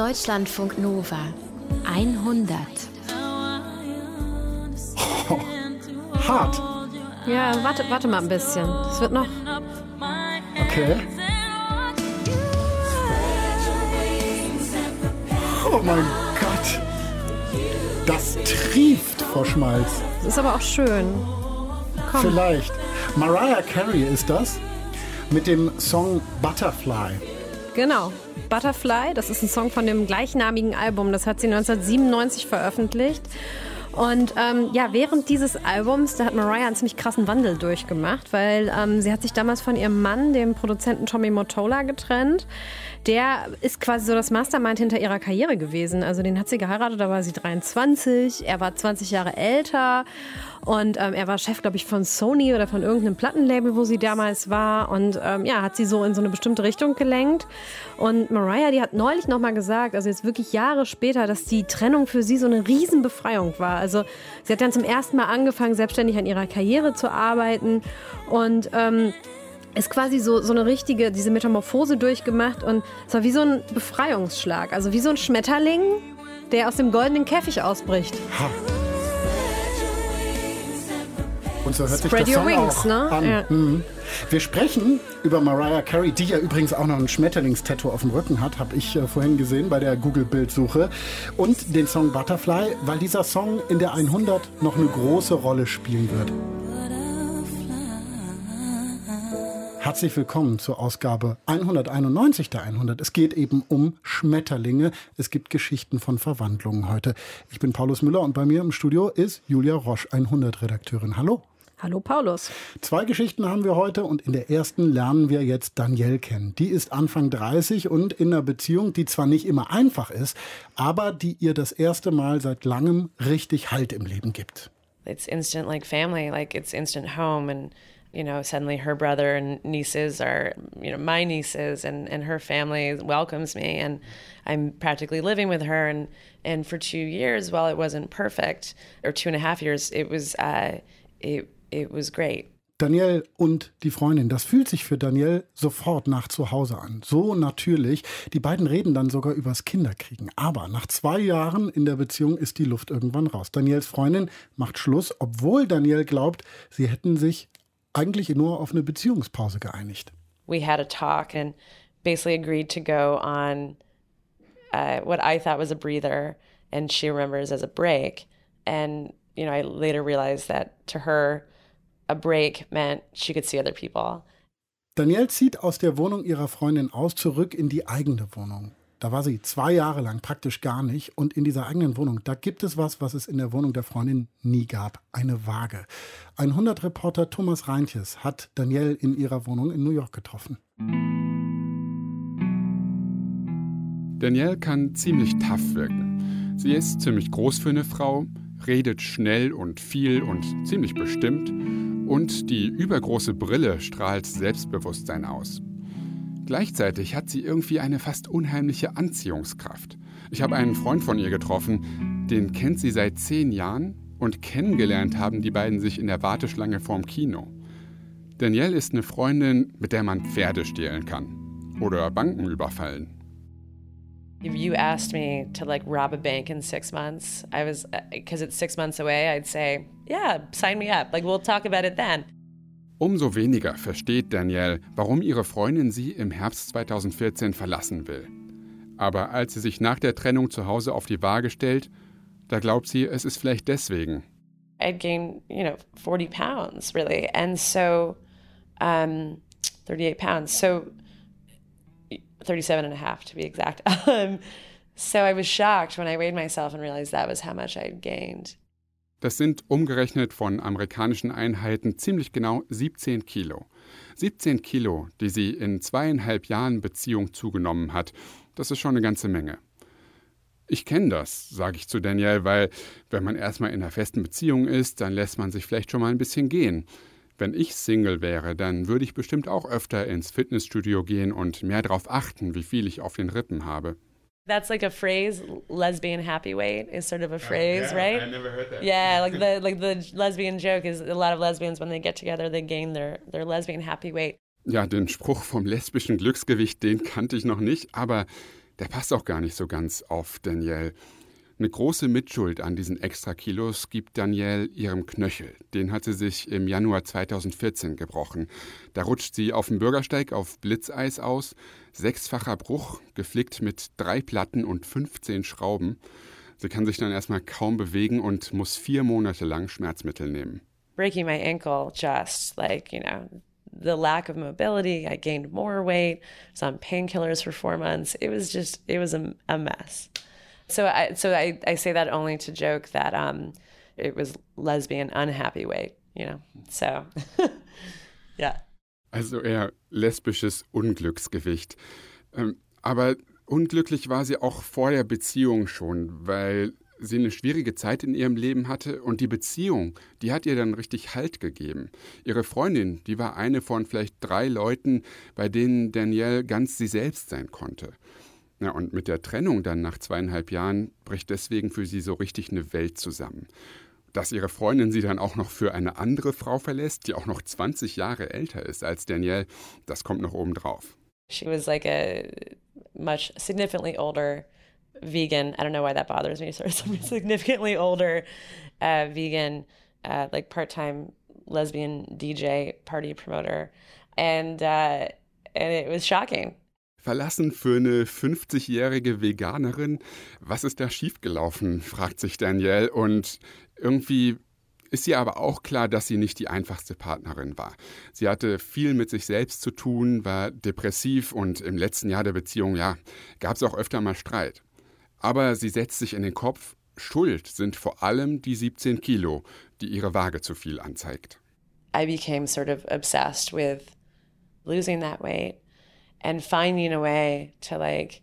Deutschlandfunk Nova 100. Oh, hart. Ja, warte, warte mal ein bisschen. Es wird noch. Okay. Oh mein Gott. Das trieft vor Schmalz. Ist aber auch schön. Komm. Vielleicht. Mariah Carey ist das mit dem Song Butterfly. Genau. Butterfly, das ist ein Song von dem gleichnamigen Album. Das hat sie 1997 veröffentlicht. Und ähm, ja, während dieses Albums, da hat Mariah einen ziemlich krassen Wandel durchgemacht, weil ähm, sie hat sich damals von ihrem Mann, dem Produzenten Tommy Mottola, getrennt. Der ist quasi so das Mastermind hinter ihrer Karriere gewesen. Also den hat sie geheiratet, da war sie 23, er war 20 Jahre älter und ähm, er war Chef, glaube ich, von Sony oder von irgendeinem Plattenlabel, wo sie damals war. Und ähm, ja, hat sie so in so eine bestimmte Richtung gelenkt. Und Mariah, die hat neulich nochmal gesagt, also jetzt wirklich Jahre später, dass die Trennung für sie so eine Riesenbefreiung war. Also sie hat dann zum ersten Mal angefangen, selbstständig an ihrer Karriere zu arbeiten. Und ähm, ist quasi so, so eine richtige, diese Metamorphose durchgemacht und es war wie so ein Befreiungsschlag. Also wie so ein Schmetterling, der aus dem goldenen Käfig ausbricht. Ha. Und so hört Spread sich das your Song wings, ne? an. Ja. Mhm. Wir sprechen über Mariah Carey, die ja übrigens auch noch ein Schmetterlingstattoo auf dem Rücken hat, habe ich äh, vorhin gesehen bei der Google-Bildsuche. Und den Song Butterfly, weil dieser Song in der 100 noch eine große Rolle spielen wird. Herzlich willkommen zur Ausgabe 191 der 100. Es geht eben um Schmetterlinge. Es gibt Geschichten von Verwandlungen heute. Ich bin Paulus Müller und bei mir im Studio ist Julia Roche, 100-Redakteurin. Hallo. Hallo Paulus. Zwei Geschichten haben wir heute und in der ersten lernen wir jetzt Danielle kennen. Die ist Anfang 30 und in einer Beziehung, die zwar nicht immer einfach ist, aber die ihr das erste Mal seit langem richtig Halt im Leben gibt. It's instant like family, like it's instant home and you know, suddenly her brother and nieces are, you know, my nieces and, and her family welcomes me and I'm practically living with her and and for two years while it wasn't perfect or two and a half years, it was uh it it was great. Danielle und die Freundin, das fühlt sich für Danielle sofort nach zu Hause an. So natürlich. Die beiden reden dann sogar übers Kinderkriegen. Aber nach zwei Jahren in der Beziehung ist die Luft irgendwann raus. Daniels Freundin macht Schluss, obwohl Danielle glaubt, sie hätten sich eigentlich nur auf eine Beziehungspause geeinigt. We had a talk and basically agreed to go on uh, what I thought was a breather and she remembers as a break. And, you know, I later realized that to her, a break meant she could see other people. Danielle zieht aus der Wohnung ihrer Freundin aus, zurück in die eigene Wohnung. Da war sie zwei Jahre lang praktisch gar nicht. Und in dieser eigenen Wohnung, da gibt es was, was es in der Wohnung der Freundin nie gab. Eine Waage. Ein 100-Reporter Thomas Reintjes hat Danielle in ihrer Wohnung in New York getroffen. Danielle kann ziemlich tough wirken. Sie ist ziemlich groß für eine Frau, redet schnell und viel und ziemlich bestimmt. Und die übergroße Brille strahlt Selbstbewusstsein aus. Gleichzeitig hat sie irgendwie eine fast unheimliche Anziehungskraft. Ich habe einen Freund von ihr getroffen, den kennt sie seit zehn Jahren und kennengelernt haben die beiden sich in der Warteschlange vorm Kino. Danielle ist eine Freundin, mit der man Pferde stehlen kann oder Banken überfallen. If you asked me to like rob a bank in six months, I was, because it's six months away, I'd say, yeah, sign me up. Like, we'll talk about it then. Umso weniger versteht Danielle, warum ihre Freundin sie im Herbst 2014 verlassen will. Aber als sie sich nach der Trennung zu Hause auf die Waage stellt, da glaubt sie, es ist vielleicht deswegen. I'd gained, you know, 40 pounds really. And so, um, 38 pounds. So, 37 and a half to be exact. Um, so I was shocked when I weighed myself and realized that was how much I'd gained. Das sind umgerechnet von amerikanischen Einheiten ziemlich genau 17 Kilo. 17 Kilo, die sie in zweieinhalb Jahren Beziehung zugenommen hat, das ist schon eine ganze Menge. Ich kenne das, sage ich zu Danielle, weil wenn man erstmal in einer festen Beziehung ist, dann lässt man sich vielleicht schon mal ein bisschen gehen. Wenn ich Single wäre, dann würde ich bestimmt auch öfter ins Fitnessstudio gehen und mehr darauf achten, wie viel ich auf den Rippen habe. That's like a phrase. Lesbian happy weight is sort of a phrase, yeah, right? I never heard that. Yeah, like the like the lesbian joke is a lot of lesbians when they get together they gain their their lesbian happy weight. Ja, den Spruch vom lesbischen Glücksgewicht, den kannte ich noch nicht, aber der passt auch gar nicht so ganz auf Danielle. Eine große Mitschuld an diesen Extrakilos gibt Danielle ihrem Knöchel. Den hat sie sich im Januar 2014 gebrochen. Da rutscht sie auf dem Bürgersteig auf Blitzeis aus. Sechsfacher Bruch, geflickt mit drei Platten und 15 Schrauben. Sie kann sich dann erstmal kaum bewegen und muss vier Monate lang Schmerzmittel nehmen. Breaking my ankle just like, you know, the lack of mobility. I gained more weight. Was on painkillers for four months. It was just, it was a, a mess. So I so I, I say that only to joke that um, it was lesbian unhappy weight, you know. So yeah. Also eher lesbisches Unglücksgewicht. Ähm, aber unglücklich war sie auch vor der Beziehung schon, weil sie eine schwierige Zeit in ihrem Leben hatte und die Beziehung, die hat ihr dann richtig Halt gegeben. Ihre Freundin, die war eine von vielleicht drei Leuten, bei denen Danielle ganz sie selbst sein konnte. Ja, und mit der Trennung dann nach zweieinhalb Jahren bricht deswegen für sie so richtig eine Welt zusammen. Dass ihre Freundin sie dann auch noch für eine andere Frau verlässt, die auch noch 20 Jahre älter ist als Danielle, das kommt noch oben drauf. She was like a much significantly older vegan. I don't know why that bothers me. So significantly older uh, vegan, uh, like part-time lesbian DJ party promoter, and uh, and it was shocking Verlassen für eine 50-jährige Veganerin. Was ist da schiefgelaufen, fragt sich Danielle. Und irgendwie ist ihr aber auch klar, dass sie nicht die einfachste Partnerin war. Sie hatte viel mit sich selbst zu tun, war depressiv und im letzten Jahr der Beziehung, ja, gab es auch öfter mal Streit. Aber sie setzt sich in den Kopf, Schuld sind vor allem die 17 Kilo, die ihre Waage zu viel anzeigt. I became sort of obsessed with losing that weight and finding a way to like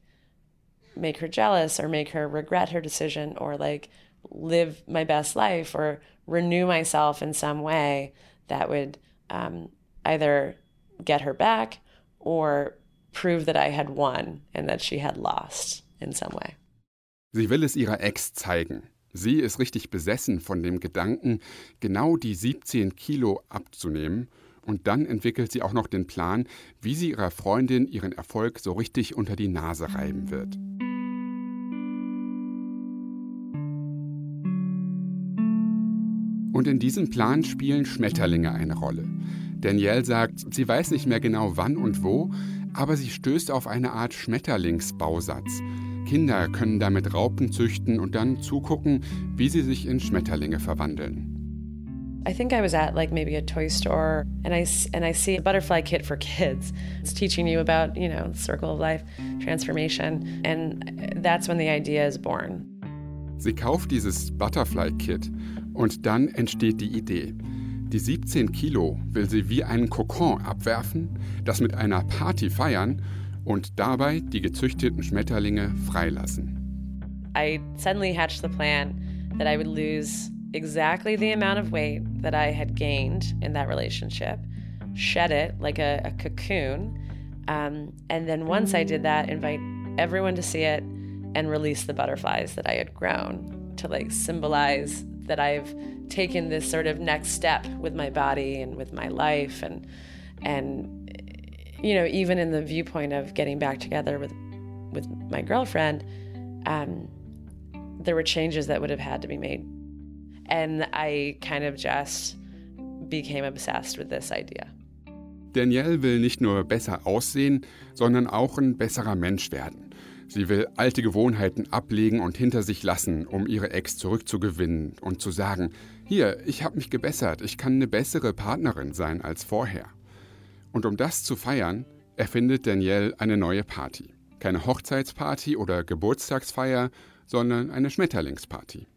make her jealous or make her regret her decision or like live my best life or renew myself in some way that would um, either get her back or prove that I had won and that she had lost in some way. Sie will es ihrer Ex zeigen. Sie ist richtig besessen von dem Gedanken, genau die 17 Kilo abzunehmen Und dann entwickelt sie auch noch den Plan, wie sie ihrer Freundin ihren Erfolg so richtig unter die Nase reiben wird. Und in diesem Plan spielen Schmetterlinge eine Rolle. Danielle sagt, sie weiß nicht mehr genau wann und wo, aber sie stößt auf eine Art Schmetterlingsbausatz. Kinder können damit Raupen züchten und dann zugucken, wie sie sich in Schmetterlinge verwandeln. I think I was at like maybe a toy store and I, and I see a butterfly kit for kids. It's teaching you about, you know, circle of life, transformation. And that's when the idea is born. Sie kauft dieses Butterfly Kit und dann entsteht die Idee. Die 17 Kilo will sie wie einen Kokon abwerfen, das mit einer Party feiern und dabei die gezüchteten Schmetterlinge freilassen. I suddenly hatched the plan that I would lose exactly the amount of weight that I had gained in that relationship, shed it like a, a cocoon, um, and then once I did that, invite everyone to see it and release the butterflies that I had grown to like symbolize that I've taken this sort of next step with my body and with my life and and you know even in the viewpoint of getting back together with with my girlfriend um, there were changes that would have had to be made And I kind of just became obsessed with this idea. Danielle will nicht nur besser aussehen, sondern auch ein besserer Mensch werden. Sie will alte Gewohnheiten ablegen und hinter sich lassen, um ihre Ex zurückzugewinnen und zu sagen, hier, ich habe mich gebessert, ich kann eine bessere Partnerin sein als vorher. Und um das zu feiern, erfindet Danielle eine neue Party. Keine Hochzeitsparty oder Geburtstagsfeier, sondern eine Schmetterlingsparty.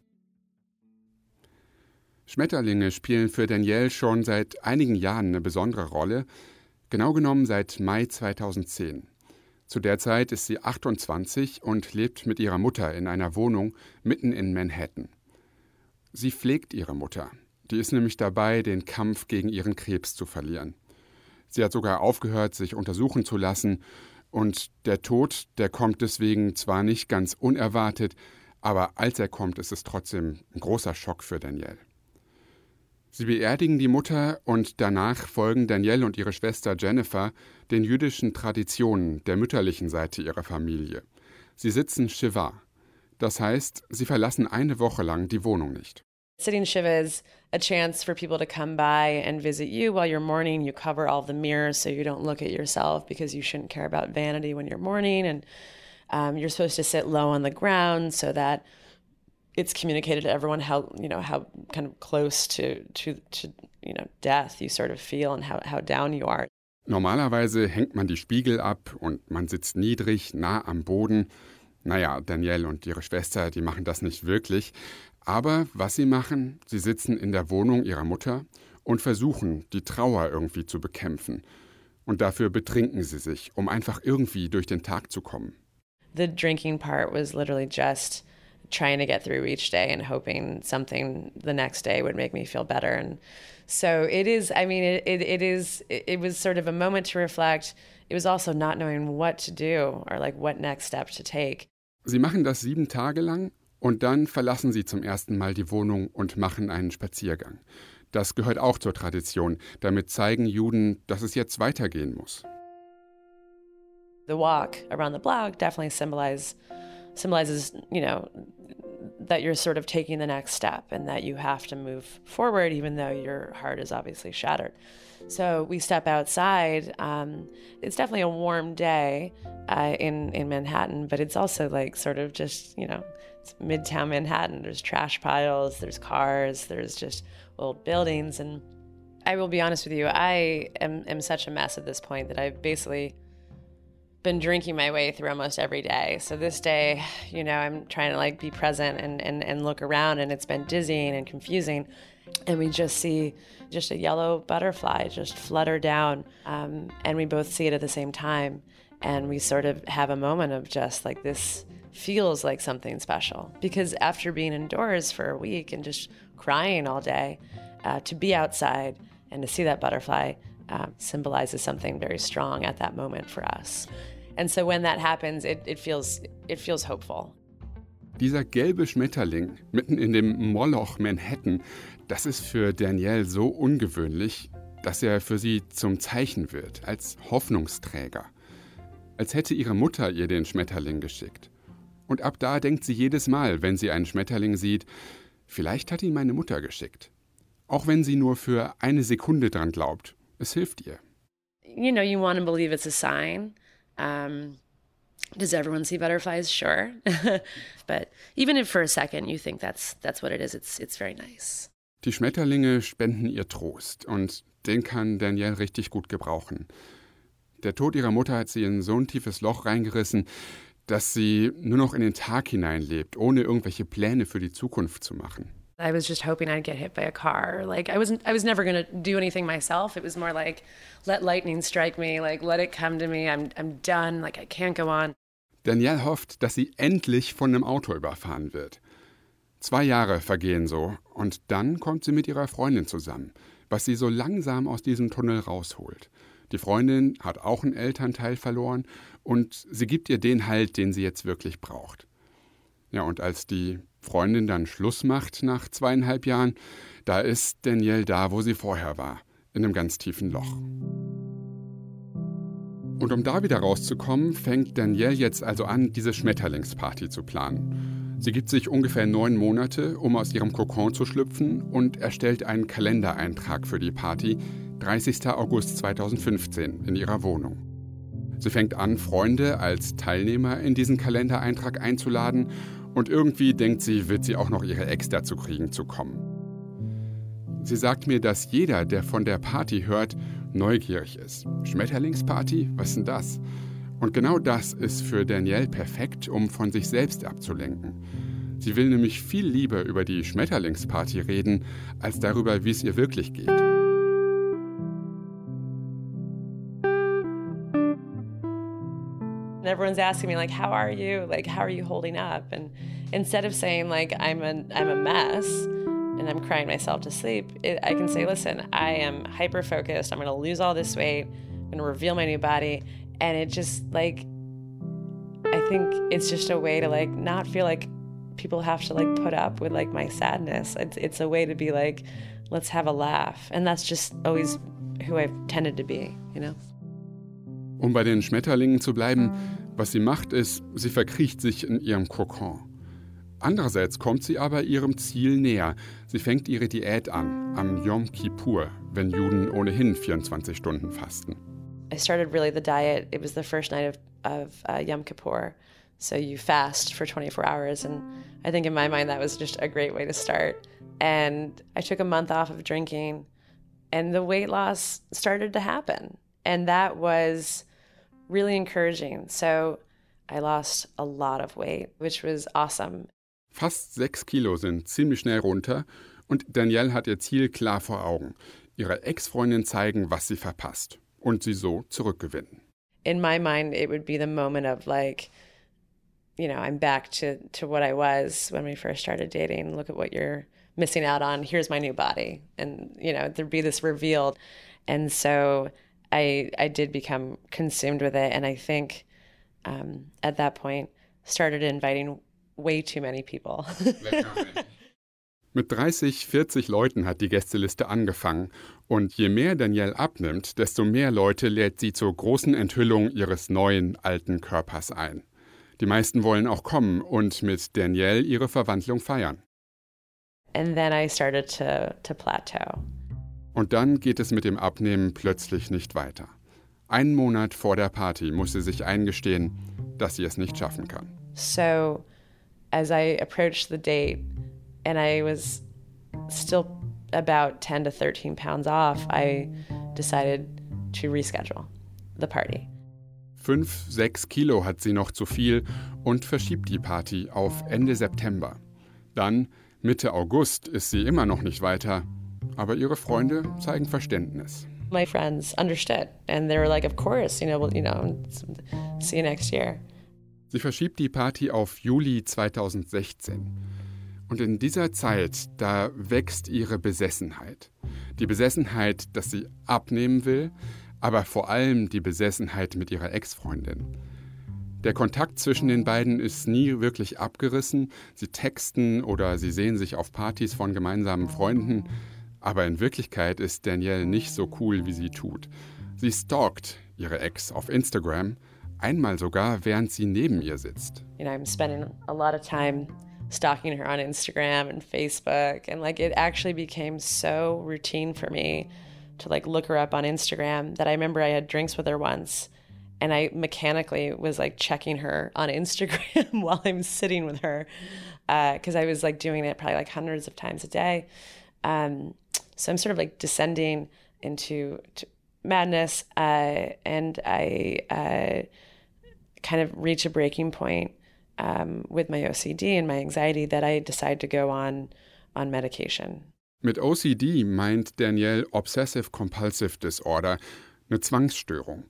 Schmetterlinge spielen für Danielle schon seit einigen Jahren eine besondere Rolle, genau genommen seit Mai 2010. Zu der Zeit ist sie 28 und lebt mit ihrer Mutter in einer Wohnung mitten in Manhattan. Sie pflegt ihre Mutter. Die ist nämlich dabei, den Kampf gegen ihren Krebs zu verlieren. Sie hat sogar aufgehört, sich untersuchen zu lassen, und der Tod, der kommt deswegen zwar nicht ganz unerwartet, aber als er kommt, ist es trotzdem ein großer Schock für Danielle. Sie beerdigen die Mutter und danach folgen Danielle und ihre Schwester Jennifer den jüdischen Traditionen der mütterlichen Seite ihrer Familie. Sie sitzen Shiva. Das heißt, sie verlassen eine Woche lang die Wohnung nicht. Sitting Shiva is a chance for people to come by and visit you while you're mourning. You cover all the mirrors so you don't look at yourself because you shouldn't care about vanity when you're mourning. And um, you're supposed to sit low on the ground so that it's communicated to everyone how you know how kind of close to to to you know death you sort of feel and how how down you are. Normalerweise hängt man die Spiegel ab und man sitzt niedrig, nah am Boden. Naja, Danielle und ihre Schwester, die machen das nicht wirklich. Aber was sie machen, sie sitzen in der Wohnung ihrer Mutter und versuchen, die Trauer irgendwie zu bekämpfen. Und dafür betrinken sie sich, um einfach irgendwie durch den Tag zu kommen. The drinking part was literally just trying to get through each day and hoping something the next day would make me feel better. And so it is, I mean, it, it, it is, it was sort of a moment to reflect. It was also not knowing what to do or like what next step to take. Sie machen das sieben Tage lang und dann verlassen sie zum ersten Mal die Wohnung und machen einen Spaziergang. Das gehört auch zur Tradition. Damit zeigen Juden, dass es jetzt weitergehen muss. The walk around the block definitely symbolize, symbolizes, you know, that you're sort of taking the next step and that you have to move forward, even though your heart is obviously shattered. So we step outside. Um, it's definitely a warm day uh, in in Manhattan, but it's also like sort of just you know, it's Midtown Manhattan. There's trash piles, there's cars, there's just old buildings, and I will be honest with you, I am am such a mess at this point that I've basically been drinking my way through almost every day. So this day, you know, I'm trying to like be present and, and, and look around and it's been dizzying and confusing. And we just see just a yellow butterfly just flutter down. Um, and we both see it at the same time. And we sort of have a moment of just like this feels like something special. Because after being indoors for a week and just crying all day, uh, to be outside and to see that butterfly uh, symbolizes something very strong at that moment for us. And so when that happens, it, it, feels, it feels hopeful. Dieser gelbe Schmetterling mitten in dem Moloch Manhattan, das ist für Danielle so ungewöhnlich, dass er für sie zum Zeichen wird, als Hoffnungsträger. Als hätte ihre Mutter ihr den Schmetterling geschickt. Und ab da denkt sie jedes Mal, wenn sie einen Schmetterling sieht, vielleicht hat ihn meine Mutter geschickt. Auch wenn sie nur für eine Sekunde dran glaubt es hilft ihr. You know, you want to believe it's a sign. Um, does everyone see butterflies? Sure. but even if for a second you think that's, that's what it is, it's, it's very nice. Die Schmetterlinge spenden ihr Trost und den kann Danielle richtig gut gebrauchen. Der Tod ihrer Mutter hat sie in so ein tiefes Loch reingerissen, dass sie nur noch in den Tag hineinlebt, ohne irgendwelche Pläne für die Zukunft zu machen. I was just hoping I'd get hit by a car. Like I wasn't I was never going to do anything myself. It was more like let lightning strike me, like let it come to me. I'm I'm done, like I can't go on. Danielle hofft, dass sie endlich von einem Auto überfahren wird. Zwei Jahre vergehen so und dann kommt sie mit ihrer Freundin zusammen, was sie so langsam aus diesem Tunnel rausholt. Die Freundin hat auch einen Elternteil verloren und sie gibt ihr den Halt, den sie jetzt wirklich braucht. Ja, und als die Freundin dann Schluss macht nach zweieinhalb Jahren, da ist Danielle da, wo sie vorher war, in einem ganz tiefen Loch. Und um da wieder rauszukommen, fängt Danielle jetzt also an, diese Schmetterlingsparty zu planen. Sie gibt sich ungefähr neun Monate, um aus ihrem Kokon zu schlüpfen und erstellt einen Kalendereintrag für die Party, 30. August 2015, in ihrer Wohnung. Sie fängt an, Freunde als Teilnehmer in diesen Kalendereintrag einzuladen und irgendwie denkt sie, wird sie auch noch ihre Ex dazu kriegen zu kommen. Sie sagt mir, dass jeder, der von der Party hört, neugierig ist. Schmetterlingsparty? Was ist denn das? Und genau das ist für Danielle perfekt, um von sich selbst abzulenken. Sie will nämlich viel lieber über die Schmetterlingsparty reden, als darüber, wie es ihr wirklich geht. Everyone's asking me like how are you? Like how are you holding up? And instead of saying like i'm a i'm a mess and i'm crying myself to sleep it, i can say listen i am hyper focused i'm going to lose all this weight. I'm going to reveal my new body. And it just like i think it's just a way to like not feel like people have to like put up with like my sadness. It's, it's a way to be like let's have a laugh. And that's just always who i've tended to be you know Um bei den Schmetterlingen zu bleiben, Was sie macht, ist, sie verkriecht sich in ihrem Kokon. Andererseits kommt sie aber ihrem Ziel näher. Sie fängt ihre Diät an, am Yom Kippur, wenn Juden ohnehin 24 Stunden fasten. I started really the diet. It was the first night of, of uh, Yom Kippur. So you fast for 24 hours. And I think in my mind, that was just a great way to start. And I took a month off of drinking, and the weight loss started to happen. And that was really encouraging. So I lost a lot of weight, which was awesome. Fast sechs Kilo sind ziemlich schnell runter und Danielle hat ihr Ziel klar vor Augen. Ihrer Ex-Freundin zeigen, was sie verpasst und sie so zurückgewinnen. In my mind, it would be the moment of like, you know, I'm back to, to what I was when we first started dating. Look at what you're missing out on. Here's my new body. And, you know, there'd be this revealed. And so I, I did become consumed with it. And I think um, at that point, started inviting way too many people. Mit 30, 40 Leuten hat die Gästeliste angefangen. Und je mehr Danielle abnimmt, desto mehr Leute lädt sie zur großen Enthüllung ihres neuen, alten Körpers ein. Die meisten wollen auch kommen und mit Danielle ihre Verwandlung feiern. And then I started to, to plateau. Und dann geht es mit dem Abnehmen plötzlich nicht weiter. Einen Monat vor der Party muss sie sich eingestehen, dass sie es nicht schaffen kann. So as I approached the date and I was still about 10 to 13 pounds off, I decided to reschedule the party. Fünf, sechs Kilo hat sie noch zu viel und verschiebt die Party auf Ende September. Dann, Mitte August, ist sie immer noch nicht weiter, aber ihre Freunde zeigen Verständnis. My friends understood and they were like, of course, you know, well, you know, see you next year. Sie verschiebt die Party auf Juli 2016. Und in dieser Zeit, da wächst ihre Besessenheit. Die Besessenheit, dass sie abnehmen will, aber vor allem die Besessenheit mit ihrer Ex-Freundin. Der Kontakt zwischen den beiden ist nie wirklich abgerissen. Sie texten oder sie sehen sich auf Partys von gemeinsamen Freunden. Aber in Wirklichkeit ist Danielle nicht so cool, wie sie tut. Sie stalkt ihre Ex auf Instagram einmal sogar, während sie neben ihr sitzt. You know, I'm spending a lot of time stalking her on Instagram and Facebook and like it actually became so routine for me to like look her up on Instagram that I remember I had drinks with her once and I mechanically was like checking her on Instagram while I'm sitting with her because uh, I was like doing it probably like hundreds of times a day. Um, so I'm sort of like descending into madness, uh, and I uh, kind of reach a breaking point um, with my OCD and my anxiety that I decide to go on on medication. Mit OCD meint Danielle Obsessive Compulsive Disorder, eine Zwangsstörung.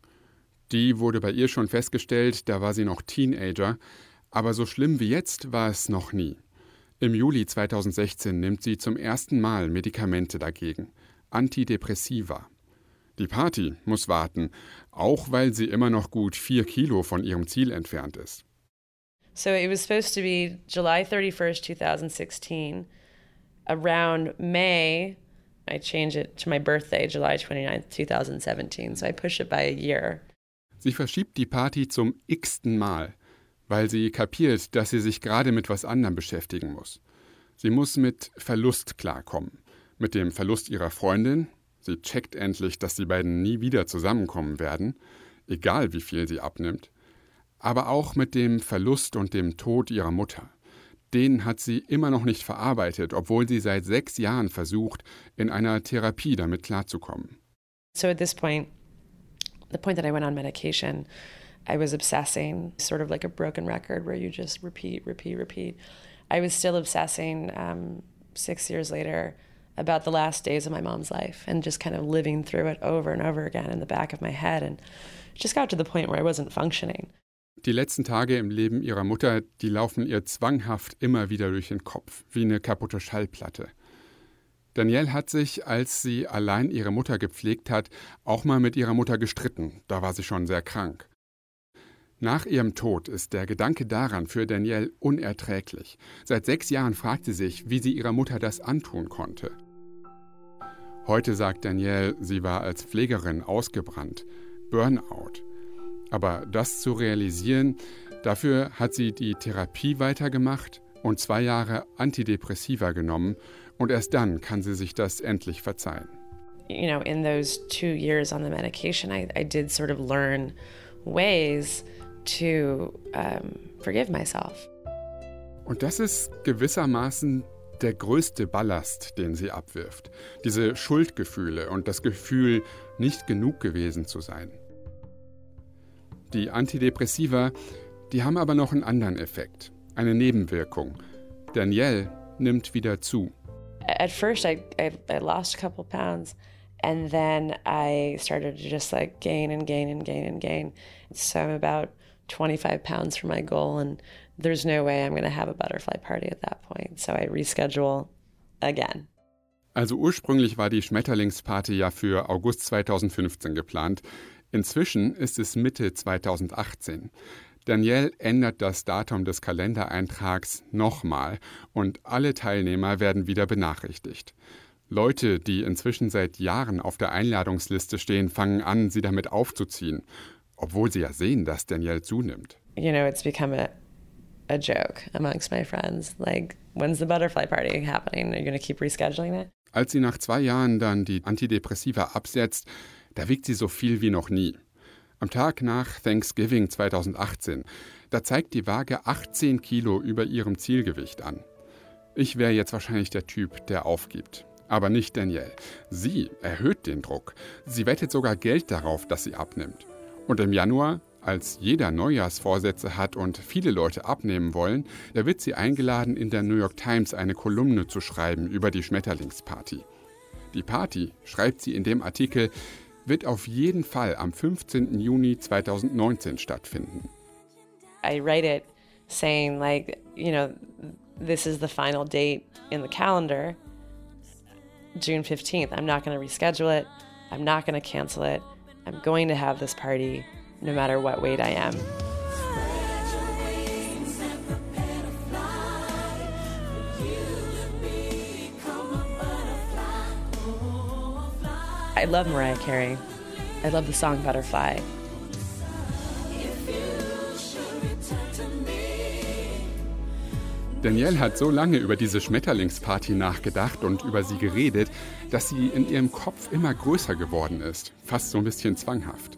Die wurde bei ihr schon festgestellt, da war sie noch Teenager, aber so schlimm wie jetzt war es noch nie. Im Juli 2016 nimmt sie zum ersten Mal Medikamente dagegen, Antidepressiva. Die Party muss warten, auch weil sie immer noch gut vier Kilo von ihrem Ziel entfernt ist. So it was supposed to be July 31st, 2016. Around May, I changed it to my birthday, July 29th, 2017. So I pushed it by a year. Sie verschiebt die Party zum x-ten Mal, weil sie kapiert, dass sie sich gerade mit was anderem beschäftigen muss. Sie muss mit Verlust klarkommen. Mit dem Verlust ihrer Freundin, Sie checkt endlich, dass die beiden nie wieder zusammenkommen werden, egal wie viel sie abnimmt, aber auch mit dem Verlust und dem Tod ihrer Mutter. Den hat sie immer noch nicht verarbeitet, obwohl sie seit sechs Jahren versucht, in einer Therapie damit klarzukommen. So at this point, the point that I went on medication, I was obsessing, sort of like a broken record where you just repeat, repeat, repeat. I was still obsessing um, six years later about the last days of my mom's life and just kind of living through it over and over again in the back of my head and just got to the point where I wasn't functioning. Die letzten Tage im Leben ihrer Mutter, die laufen ihr zwanghaft immer wieder durch den Kopf, wie eine kaputte Schallplatte. Danielle hat sich, als sie allein ihre Mutter gepflegt hat, auch mal mit ihrer Mutter gestritten. Da war sie schon sehr krank. Nach ihrem Tod ist der Gedanke daran für Danielle unerträglich. Seit sechs Jahren fragt sie sich, wie sie ihrer Mutter das antun konnte. Heute sagt Danielle, sie war als Pflegerin ausgebrannt, Burnout. Aber das zu realisieren, dafür hat sie die Therapie weitergemacht und zwei Jahre Antidepressiva genommen und erst dann kann sie sich das endlich verzeihen. You know, in those two years on the medication, I, I did sort of learn ways to um, forgive myself. Und das ist gewissermaßen der größte Ballast, den sie abwirft. Diese Schuldgefühle und das Gefühl, nicht genug gewesen zu sein. Die Antidepressiva, die haben aber noch einen anderen Effekt, eine Nebenwirkung. Danielle nimmt wieder zu. At first I, I, I lost a couple pounds and then I started to just like gain and gain and gain and gain. So I'm about 25 pounds from my goal and there's no way I'm going to have a butterfly party at that point. So I reschedule again. Also ursprünglich war die Schmetterlingsparty ja für August 2015 geplant. Inzwischen ist es Mitte 2018. Danielle ändert das Datum des Kalendereintrags nochmal und alle Teilnehmer werden wieder benachrichtigt. Leute, die inzwischen seit Jahren auf der Einladungsliste stehen, fangen an, sie damit aufzuziehen, obwohl sie ja sehen, dass Danielle zunimmt. You know, it's become a a joke amongst my friends. Like, when's the butterfly party happening? Are you to keep rescheduling it? Als sie nach zwei Jahren dann die Antidepressiva absetzt, da wiegt sie so viel wie noch nie. Am Tag nach Thanksgiving 2018, da zeigt die Waage 18 Kilo über ihrem Zielgewicht an. Ich wäre jetzt wahrscheinlich der Typ, der aufgibt. Aber nicht Danielle. Sie erhöht den Druck. Sie wettet sogar Geld darauf, dass sie abnimmt. Und im Januar als jeder Neujahrsvorsätze hat und viele Leute abnehmen wollen, da wird sie eingeladen, in der New York Times eine Kolumne zu schreiben über die Schmetterlingsparty. Die Party, schreibt sie in dem Artikel, wird auf jeden Fall am 15. Juni 2019 stattfinden. I write it saying like, you know, this is the final date in the calendar. June 15th. I'm not going to reschedule it. I'm not going to cancel it. I'm going to have this party no matter what weight I am. I love Mariah Carey. I love the song Butterfly. Danielle hat so lange über diese Schmetterlingsparty nachgedacht und über sie geredet, dass sie in ihrem Kopf immer größer geworden ist, fast so ein bisschen zwanghaft.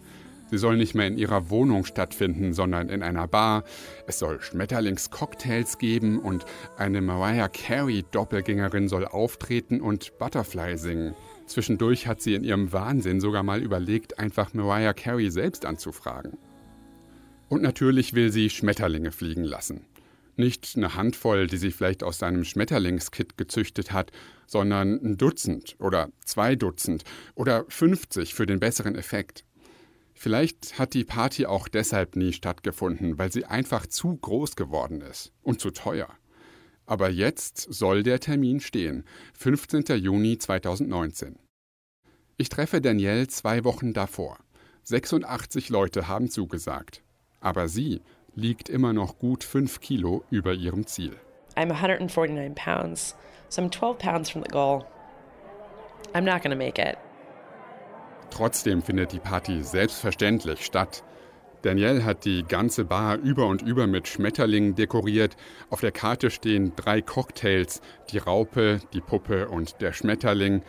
Sie soll nicht mehr in ihrer Wohnung stattfinden, sondern in einer Bar. Es soll Schmetterlingscocktails geben und eine Mariah Carey-Doppelgängerin soll auftreten und Butterfly singen. Zwischendurch hat sie in ihrem Wahnsinn sogar mal überlegt, einfach Mariah Carey selbst anzufragen. Und natürlich will sie Schmetterlinge fliegen lassen. Nicht eine Handvoll, die sie vielleicht aus seinem Schmetterlingskit gezüchtet hat, sondern ein Dutzend oder zwei Dutzend oder 50 für den besseren Effekt. Vielleicht hat die Party auch deshalb nie stattgefunden, weil sie einfach zu groß geworden ist und zu teuer. Aber jetzt soll der Termin stehen, 15. Juni 2019. Ich treffe Danielle zwei Wochen davor. 86 Leute haben zugesagt. Aber sie liegt immer noch gut 5 Kilo über ihrem Ziel. I'm 149 pounds, so I'm 12 pounds from the goal. I'm not to make it. Trotzdem findet die Party selbstverständlich statt. Danielle hat die ganze Bar über und über mit Schmetterlingen dekoriert. Auf der Karte stehen drei Cocktails, die Raupe, die Puppe und der Schmetterling.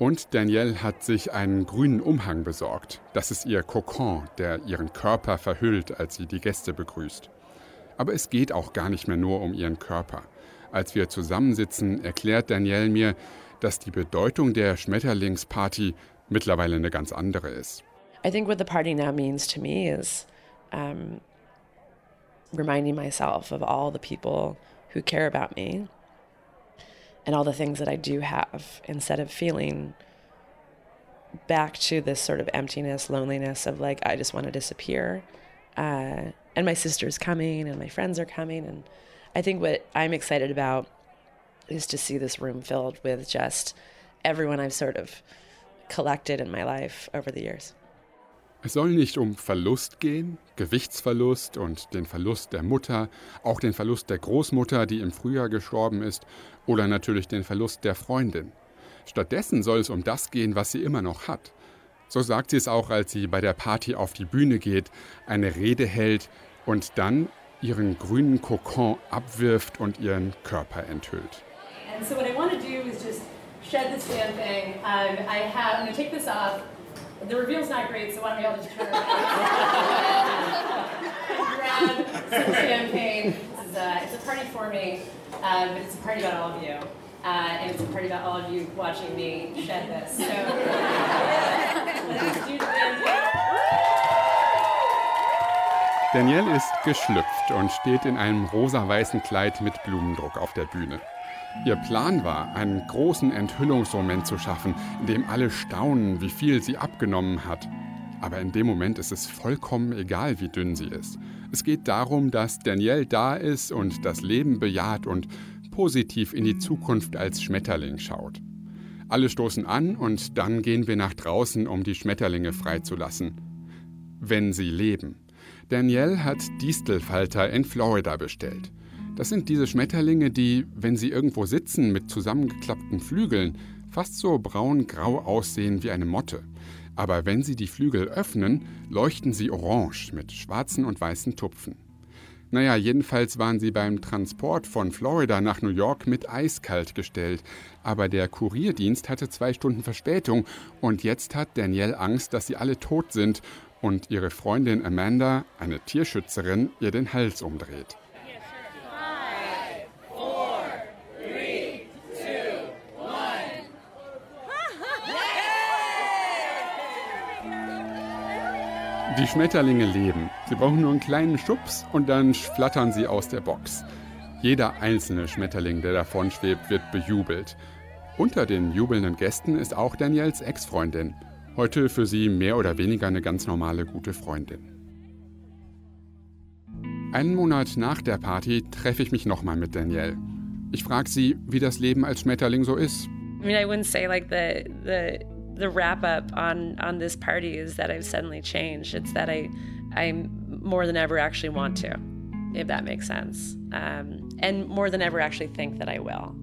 Und Danielle hat sich einen grünen Umhang besorgt. Das ist ihr Kokon, der ihren Körper verhüllt, als sie die Gäste begrüßt. Aber es geht auch gar nicht mehr nur um ihren Körper. Als wir zusammensitzen, erklärt Danielle mir, dass die Bedeutung der Schmetterlingsparty mittlerweile eine ganz andere ist. I think what the party now means to me is um, reminding myself of all the people who care about me and all the things that I do have instead of feeling back to this sort of emptiness, loneliness of like, I just want to disappear. Uh, and my sister's coming and my friends are coming. And I think what I'm excited about is to see this room filled with just everyone I've sort of collected in my life over the years. Es soll nicht um Verlust gehen, Gewichtsverlust und den Verlust der Mutter, auch den Verlust der Großmutter, die im Frühjahr gestorben ist, oder natürlich den Verlust der Freundin. Stattdessen soll es um das gehen, was sie immer noch hat. So sagt sie es auch, als sie bei der Party auf die Bühne geht, eine Rede hält und dann ihren grünen Kokon abwirft und ihren Körper enthüllt. And so what I want to do is just shed this damn thing. Um, I have, I'm going take this off. The reveal's not great, so why don't we all just turn around? Grab some champagne. This is a, it's a party for me, um, but it's a party about all of you. Uh, and it's a party about all of you watching me shed this. So let's do. Danielle ist geschlüpft und steht in einem rosa-weißen Kleid mit Blumendruck auf der Bühne. Ihr Plan war, einen großen Enthüllungsmoment zu schaffen, in dem alle staunen, wie viel sie abgenommen hat. Aber in dem Moment ist es vollkommen egal, wie dünn sie ist. Es geht darum, dass Danielle da ist und das Leben bejaht und positiv in die Zukunft als Schmetterling schaut. Alle stoßen an und dann gehen wir nach draußen, um die Schmetterlinge freizulassen. Wenn sie leben. Danielle hat Distelfalter in Florida bestellt. Das sind diese Schmetterlinge, die, wenn sie irgendwo sitzen mit zusammengeklappten Flügeln, fast so braun-grau aussehen wie eine Motte. Aber wenn sie die Flügel öffnen, leuchten sie orange mit schwarzen und weißen Tupfen. Naja, jedenfalls waren sie beim Transport von Florida nach New York mit eiskalt gestellt. Aber der Kurierdienst hatte zwei Stunden Verspätung und jetzt hat Danielle Angst, dass sie alle tot sind und ihre Freundin Amanda, eine Tierschützerin, ihr den Hals umdreht. Die Schmetterlinge leben. Sie brauchen nur einen kleinen Schubs und dann flattern sie aus der Box. Jeder einzelne Schmetterling, der davon schwebt, wird bejubelt. Unter den jubelnden Gästen ist auch Daniels Ex-Freundin. Heute für sie mehr oder weniger eine ganz normale gute Freundin. Einen Monat nach der Party treffe ich mich nochmal mit Danielle. Ich frage sie, wie das Leben als Schmetterling so ist. I mean, I wouldn't say like the, the, the wrap up on, on this party is that I've suddenly changed. It's that I, I more than ever actually want to, if that makes sense. Um, and more than ever actually think that I will,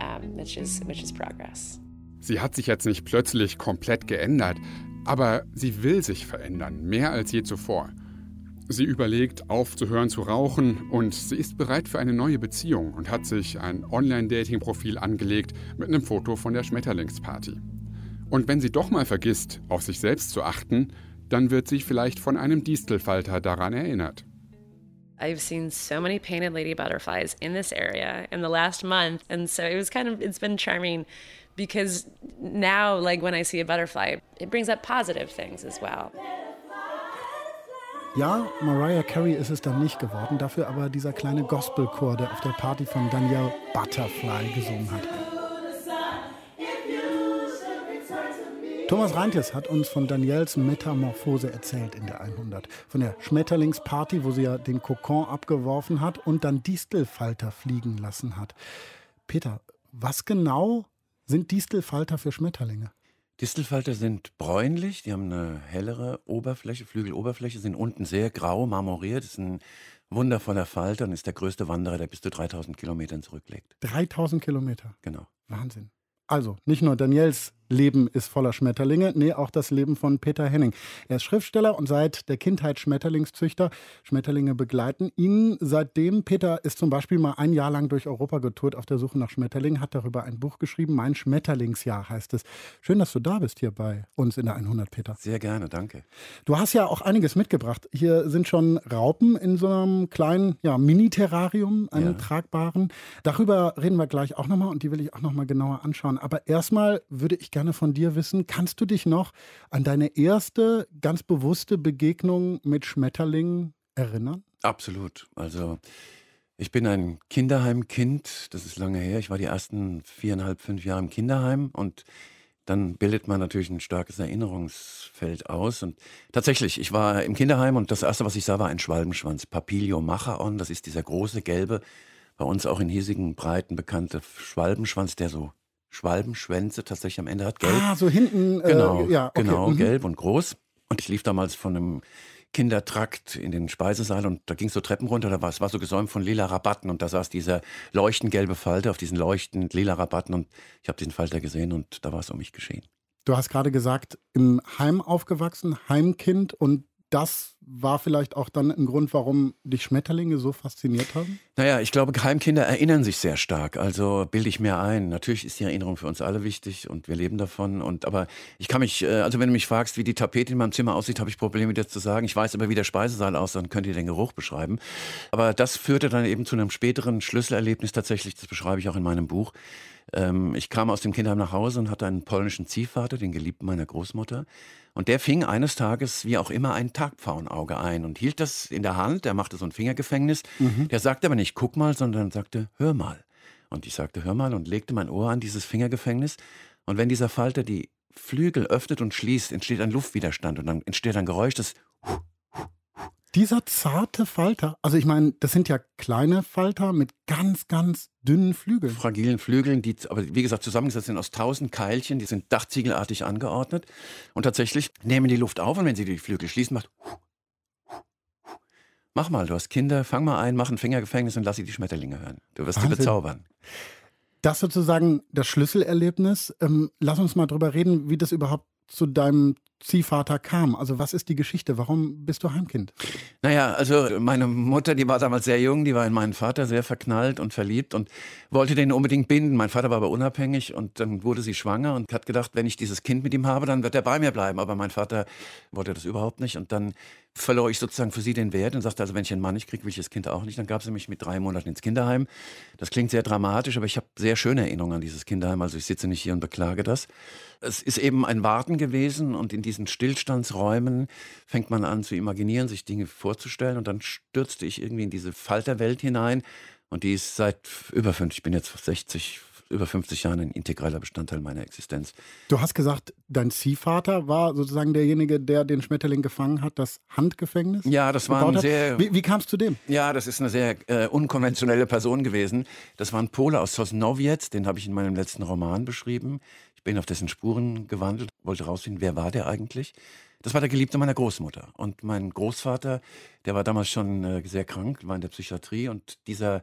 um, which, is, which is progress. Sie hat sich jetzt nicht plötzlich komplett geändert, aber sie will sich verändern, mehr als je zuvor. Sie überlegt, aufzuhören zu rauchen und sie ist bereit für eine neue Beziehung und hat sich ein Online-Dating-Profil angelegt mit einem Foto von der Schmetterlingsparty. Und wenn sie doch mal vergisst, auf sich selbst zu achten, dann wird sie vielleicht von einem Distelfalter daran erinnert. I've seen so many painted lady butterflies in this area in the last month and so it was kind of it's been charming because now like when I see a butterfly it brings up positive things as well. Ja, Mariah Carey ist es dann nicht geworden, dafür aber dieser kleine Gospelchor, der auf der Party von Danielle Butterfly gesungen hat. Thomas Reintjes hat uns von Daniels Metamorphose erzählt in der 100. Von der Schmetterlingsparty, wo sie ja den Kokon abgeworfen hat und dann Distelfalter fliegen lassen hat. Peter, was genau sind Distelfalter für Schmetterlinge? Distelfalter sind bräunlich, die haben eine hellere Oberfläche, Flügeloberfläche, sind unten sehr grau, marmoriert. Das ist ein wundervoller Falter und ist der größte Wanderer, der bis zu 3000 Kilometern zurücklegt. 3000 Kilometer? Genau. Wahnsinn. Also, nicht nur Daniels Leben ist voller Schmetterlinge, nee, auch das Leben von Peter Henning. Er ist Schriftsteller und seit der Kindheit Schmetterlingszüchter. Schmetterlinge begleiten ihn. Seitdem, Peter ist zum Beispiel mal ein Jahr lang durch Europa getourt auf der Suche nach Schmetterlingen, hat darüber ein Buch geschrieben, Mein Schmetterlingsjahr heißt es. Schön, dass du da bist hier bei uns in der 100, Peter. Sehr gerne, danke. Du hast ja auch einiges mitgebracht. Hier sind schon Raupen in so einem kleinen ja, Mini-Terrarium, einem ja. tragbaren. Darüber reden wir gleich auch nochmal und die will ich auch nochmal genauer anschauen. Aber erstmal würde ich gerne von dir wissen, kannst du dich noch an deine erste ganz bewusste Begegnung mit Schmetterlingen erinnern? Absolut. Also ich bin ein Kinderheimkind, das ist lange her. Ich war die ersten viereinhalb, fünf Jahre im Kinderheim und dann bildet man natürlich ein starkes Erinnerungsfeld aus. Und tatsächlich, ich war im Kinderheim und das erste, was ich sah, war ein Schwalbenschwanz, Papilio machaon. Das ist dieser große gelbe, bei uns auch in hiesigen Breiten bekannte Schwalbenschwanz, der so Schwalbenschwänze tatsächlich am Ende hat. Gelb. Ah, so hinten. Äh, genau, äh, ja, okay. genau, mhm. gelb und groß. Und ich lief damals von einem Kindertrakt in den Speisesaal und da ging so Treppen runter, da war es war so gesäumt von lila Rabatten und da saß dieser leuchtend gelbe Falter auf diesen leuchtend lila Rabatten und ich habe diesen Falter gesehen und da war es um mich geschehen. Du hast gerade gesagt, im Heim aufgewachsen, Heimkind und das war vielleicht auch dann ein Grund, warum dich Schmetterlinge so fasziniert haben? Naja, ich glaube, Geheimkinder erinnern sich sehr stark. Also bilde ich mir ein. Natürlich ist die Erinnerung für uns alle wichtig und wir leben davon. Und aber ich kann mich, äh, also wenn du mich fragst, wie die Tapete in meinem Zimmer aussieht, habe ich Probleme dir zu sagen. Ich weiß aber, wie der Speisesaal aussieht, dann könnt ihr den Geruch beschreiben. Aber das führte dann eben zu einem späteren Schlüsselerlebnis tatsächlich. Das beschreibe ich auch in meinem Buch. Ähm, ich kam aus dem Kinderheim nach Hause und hatte einen polnischen Ziehvater, den Geliebten meiner Großmutter. Und der fing eines Tages, wie auch immer, ein Tagpfauenauge ein und hielt das in der Hand. Der machte so ein Fingergefängnis. Mhm. Der sagte aber nicht, guck mal, sondern sagte, hör mal. Und ich sagte, hör mal und legte mein Ohr an dieses Fingergefängnis. Und wenn dieser Falter die Flügel öffnet und schließt, entsteht ein Luftwiderstand und dann entsteht ein Geräusch, das dieser zarte Falter, also ich meine, das sind ja kleine Falter mit ganz, ganz dünnen Flügeln. Fragilen Flügeln, die aber wie gesagt zusammengesetzt sind aus tausend Keilchen, die sind dachziegelartig angeordnet und tatsächlich nehmen die Luft auf und wenn sie die Flügel schließen, macht Mach mal, du hast Kinder, fang mal ein, mach ein Fingergefängnis und lass sie die Schmetterlinge hören. Du wirst Wahnsinn. sie bezaubern. Das sozusagen das Schlüsselerlebnis. Ähm, lass uns mal drüber reden, wie das überhaupt zu deinem Ziehvater kam. Also was ist die Geschichte? Warum bist du Heimkind? Naja, also meine Mutter, die war damals sehr jung, die war in meinen Vater sehr verknallt und verliebt und wollte den unbedingt binden. Mein Vater war aber unabhängig und dann wurde sie schwanger und hat gedacht, wenn ich dieses Kind mit ihm habe, dann wird er bei mir bleiben. Aber mein Vater wollte das überhaupt nicht und dann verlor ich sozusagen für sie den Wert und sagte, also wenn ich einen Mann nicht kriege, will ich das Kind auch nicht. Dann gab sie mich mit drei Monaten ins Kinderheim. Das klingt sehr dramatisch, aber ich habe sehr schöne Erinnerungen an dieses Kinderheim. Also ich sitze nicht hier und beklage das. Es ist eben ein Warten gewesen und in diesen Stillstandsräumen fängt man an zu imaginieren, sich Dinge vorzustellen und dann stürzte ich irgendwie in diese Falterwelt hinein und die ist seit über 50, ich bin jetzt 60, über 50 Jahren ein integraler Bestandteil meiner Existenz. Du hast gesagt, dein Ziehvater war sozusagen derjenige, der den Schmetterling gefangen hat, das Handgefängnis? Ja, das war ein sehr. Wie, wie kamst du dem? Ja, das ist eine sehr äh, unkonventionelle Person gewesen. Das war ein Pole aus Sosnowiec, den habe ich in meinem letzten Roman beschrieben. Ich bin auf dessen Spuren gewandelt, wollte rausfinden, wer war der eigentlich? Das war der Geliebte meiner Großmutter. Und mein Großvater, der war damals schon äh, sehr krank, war in der Psychiatrie. Und dieser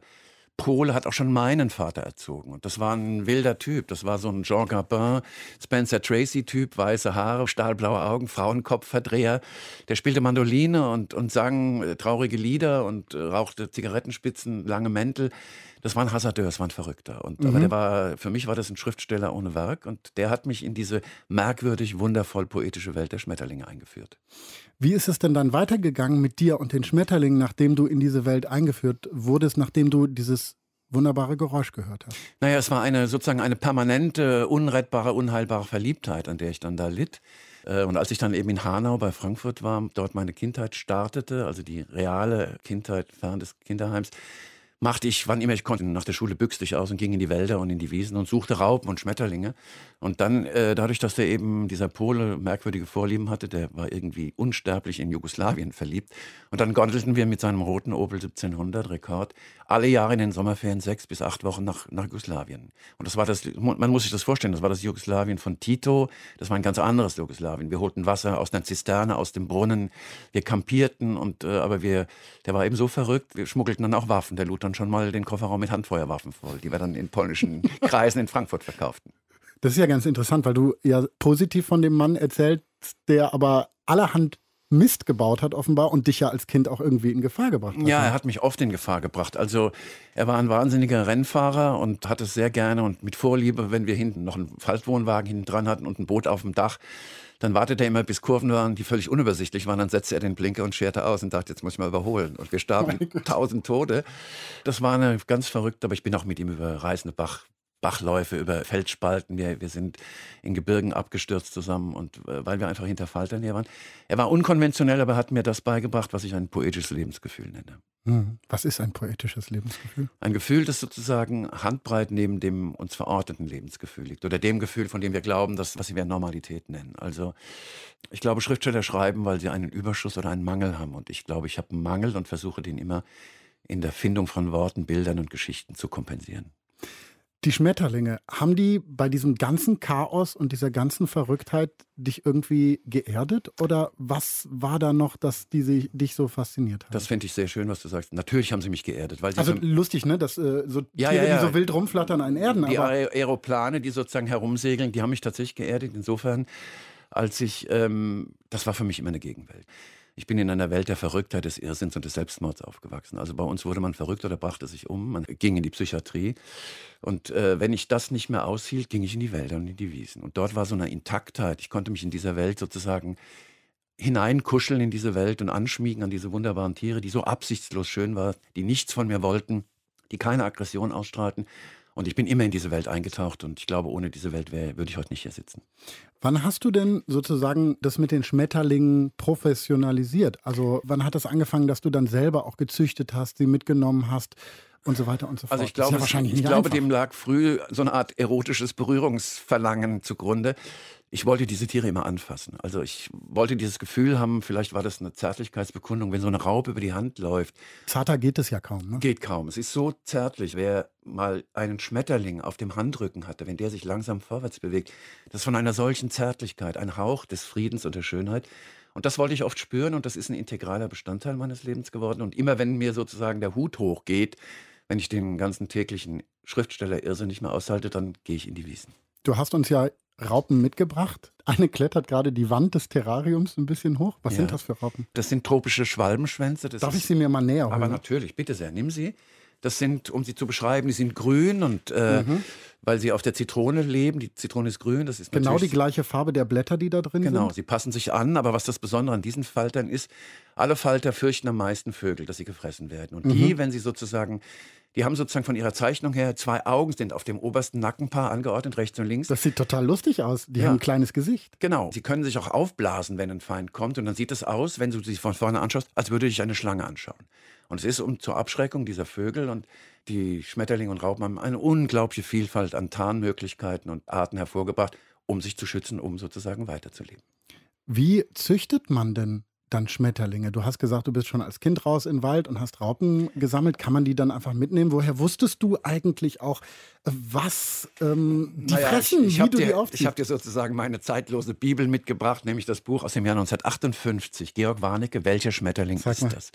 Pole hat auch schon meinen Vater erzogen. Und das war ein wilder Typ. Das war so ein Jean Gabin, Spencer Tracy-Typ, weiße Haare, stahlblaue Augen, Frauenkopfverdreher. Der spielte Mandoline und, und sang äh, traurige Lieder und äh, rauchte Zigarettenspitzen, lange Mäntel. Das war ein Hasardeur, das war ein Verrückter. Und, mhm. Aber der war, für mich war das ein Schriftsteller ohne Werk. Und der hat mich in diese merkwürdig, wundervoll poetische Welt der Schmetterlinge eingeführt. Wie ist es denn dann weitergegangen mit dir und den Schmetterlingen, nachdem du in diese Welt eingeführt wurdest, nachdem du dieses wunderbare Geräusch gehört hast? Naja, es war eine sozusagen eine permanente, unrettbare, unheilbare Verliebtheit, an der ich dann da litt. Äh, und als ich dann eben in Hanau bei Frankfurt war, dort meine Kindheit startete, also die reale Kindheit fern des Kinderheims, machte ich, wann immer ich konnte, nach der Schule büchste ich aus und ging in die Wälder und in die Wiesen und suchte Raupen und Schmetterlinge. Und dann, äh, dadurch, dass der eben, dieser Pole, merkwürdige Vorlieben hatte, der war irgendwie unsterblich in Jugoslawien verliebt. Und dann gondelten wir mit seinem roten Opel 1700 Rekord alle Jahre in den Sommerferien sechs bis acht Wochen nach, nach Jugoslawien. Und das war das, man muss sich das vorstellen, das war das Jugoslawien von Tito. Das war ein ganz anderes Jugoslawien. Wir holten Wasser aus einer Zisterne, aus dem Brunnen. Wir kampierten und, äh, aber wir, der war eben so verrückt. Wir schmuggelten dann auch Waffen. Der lud dann schon mal den Kofferraum mit Handfeuerwaffen voll, die wir dann in polnischen Kreisen in Frankfurt verkauften. Das ist ja ganz interessant, weil du ja positiv von dem Mann erzählst, der aber allerhand Mist gebaut hat, offenbar, und dich ja als Kind auch irgendwie in Gefahr gebracht hat. Ja, ne? er hat mich oft in Gefahr gebracht. Also er war ein wahnsinniger Rennfahrer und hat es sehr gerne und mit Vorliebe, wenn wir hinten noch einen Faltwohnwagen hinten dran hatten und ein Boot auf dem Dach, dann wartete er immer, bis Kurven waren, die völlig unübersichtlich waren. Dann setzte er den Blinker und scherte aus und dachte, jetzt muss ich mal überholen. Und wir starben oh tausend Tode. Das war eine ganz verrückt, aber ich bin auch mit ihm über Reisende Bach Bachläufe, über Feldspalten. Wir, wir sind in Gebirgen abgestürzt zusammen und äh, weil wir einfach hinter Falternähe waren. Er war unkonventionell, aber hat mir das beigebracht, was ich ein poetisches Lebensgefühl nenne. Hm. Was ist ein poetisches Lebensgefühl? Ein Gefühl, das sozusagen handbreit neben dem uns verorteten Lebensgefühl liegt oder dem Gefühl, von dem wir glauben, dass, was wir Normalität nennen. Also ich glaube, Schriftsteller schreiben, weil sie einen Überschuss oder einen Mangel haben. Und ich glaube, ich habe einen Mangel und versuche den immer in der Findung von Worten, Bildern und Geschichten zu kompensieren. Die Schmetterlinge, haben die bei diesem ganzen Chaos und dieser ganzen Verrücktheit dich irgendwie geerdet? Oder was war da noch, dass die sich, dich so fasziniert haben? Das finde ich sehr schön, was du sagst. Natürlich haben sie mich geerdet. Weil sie also lustig, ne? Dass äh, so Ja, Tiere, ja, ja. die so wild rumflattern, einen erden. die Aeroplane, die sozusagen herumsegeln, die haben mich tatsächlich geerdet. Insofern, als ich, ähm, das war für mich immer eine Gegenwelt. Ich bin in einer Welt der Verrücktheit, des Irrsinns und des Selbstmords aufgewachsen. Also bei uns wurde man verrückt oder brachte sich um, man ging in die Psychiatrie. Und äh, wenn ich das nicht mehr aushielt, ging ich in die Wälder und in die Wiesen. Und dort war so eine Intaktheit. Ich konnte mich in dieser Welt sozusagen hineinkuscheln in diese Welt und anschmiegen an diese wunderbaren Tiere, die so absichtslos schön waren, die nichts von mir wollten, die keine Aggression ausstrahlten. Und ich bin immer in diese Welt eingetaucht und ich glaube, ohne diese Welt wär, würde ich heute nicht hier sitzen. wann hast du denn sozusagen das mit den Schmetterlingen professionalisiert? Also wann hat das angefangen, dass du dann selber auch gezüchtet hast, sie mitgenommen hast und so weiter und so fort? Also ich glaube, ja ich nicht glaube dem lag früh so eine Art erotisches Berührungsverlangen zugrunde. Ich wollte diese Tiere immer anfassen. Also ich wollte dieses Gefühl haben, vielleicht war das eine Zärtlichkeitsbekundung, wenn so eine Raupe über die Hand läuft, Zarter geht es ja kaum. Ne? Geht kaum. Es ist so zärtlich. Wer mal einen Schmetterling auf dem Handrücken hatte, wenn der sich langsam vorwärts bewegt, das ist von einer solchen Zärtlichkeit, ein Hauch des Friedens und der Schönheit. Und das wollte ich oft spüren und das ist ein integraler Bestandteil meines Lebens geworden. Und immer wenn mir sozusagen der Hut hochgeht, wenn ich den ganzen täglichen Schriftsteller-Irrsinn nicht mehr aushalte, dann gehe ich in die Wiesen. Du hast uns ja Raupen mitgebracht. Eine klettert gerade die Wand des Terrariums ein bisschen hoch. Was Ja. sind das für Raupen? Das sind tropische Schwalbenschwänze. Das Darf ich sie mir mal näher holen? Aber natürlich, bitte sehr, nimm sie. Das sind, um sie zu beschreiben, die sind grün und äh, weil sie auf der Zitrone leben, die Zitrone ist grün, das ist genau die gleiche Farbe der Blätter, die da drin Genau, sind? sie passen sich an, aber was das Besondere an diesen Faltern ist, alle Falter fürchten am meisten Vögel, dass sie gefressen werden. Und Mhm. die, wenn sie sozusagen, die haben sozusagen von ihrer Zeichnung her zwei Augen, sind auf dem obersten Nackenpaar angeordnet, rechts und links. Das sieht total lustig aus. Die Ja. haben ein kleines Gesicht. Genau. Sie können sich auch aufblasen, wenn ein Feind kommt. Und dann sieht es aus, wenn du sie von vorne anschaust, als würde dich eine Schlange anschauen. Und es ist um zur Abschreckung dieser Vögel und die Schmetterlinge und Raupen haben eine unglaubliche Vielfalt an Tarnmöglichkeiten und Arten hervorgebracht, um sich zu schützen, um sozusagen weiterzuleben. Wie züchtet man denn dann Schmetterlinge? Du hast gesagt, du bist schon als Kind raus in den Wald und hast Raupen gesammelt. Kann man die dann einfach mitnehmen? Woher wusstest du eigentlich auch, was ähm, die Naja, fressen, ich, ich wie du dir, die Ich aufziehst? habe dir sozusagen meine zeitlose Bibel mitgebracht, nämlich das Buch aus dem Jahr 1958. Georg Warnecke, welcher Schmetterling ist das?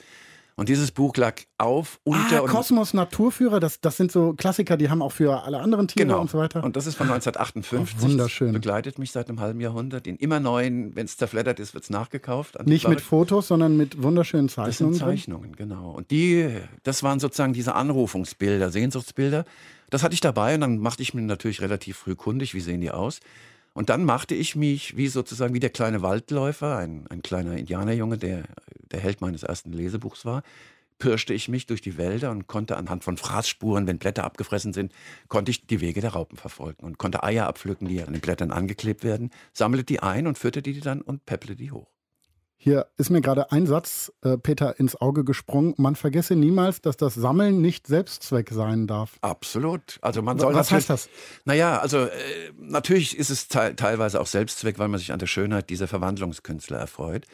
Und dieses Buch lag auf, unter Ah, und Kosmos Naturführer, das, das sind so Klassiker, die haben auch für alle anderen Tiere Genau. und so weiter. Und das ist von 1958. Oh, wunderschön. Das begleitet mich seit einem halben Jahrhundert. In immer neuen, wenn es zerfleddert ist, wird es nachgekauft. Nicht mit. Fotos, sondern mit wunderschönen Das sind Zeichnungen. drin. Zeichnungen, genau. Und die, das waren sozusagen diese Anrufungsbilder, Sehnsuchtsbilder. Das hatte ich dabei und dann machte ich mir natürlich relativ früh kundig, wie sehen die aus. Und dann machte ich mich wie sozusagen wie der kleine Waldläufer, ein, ein kleiner Indianerjunge, der der Held meines ersten Lesebuchs war, pirschte ich mich durch die Wälder und konnte anhand von Fraßspuren, wenn Blätter abgefressen sind, konnte ich die Wege der Raupen verfolgen und konnte Eier abpflücken, die an den Blättern angeklebt werden, sammelte die ein und führte die dann und peppelte die hoch. Hier ist mir gerade ein Satz, äh, Peter, ins Auge gesprungen. Man vergesse niemals, dass das Sammeln nicht Selbstzweck sein darf. Absolut. Also man soll Was heißt das? Naja, also äh, natürlich ist es te teilweise auch Selbstzweck, weil man sich an der Schönheit dieser Verwandlungskünstler erfreut.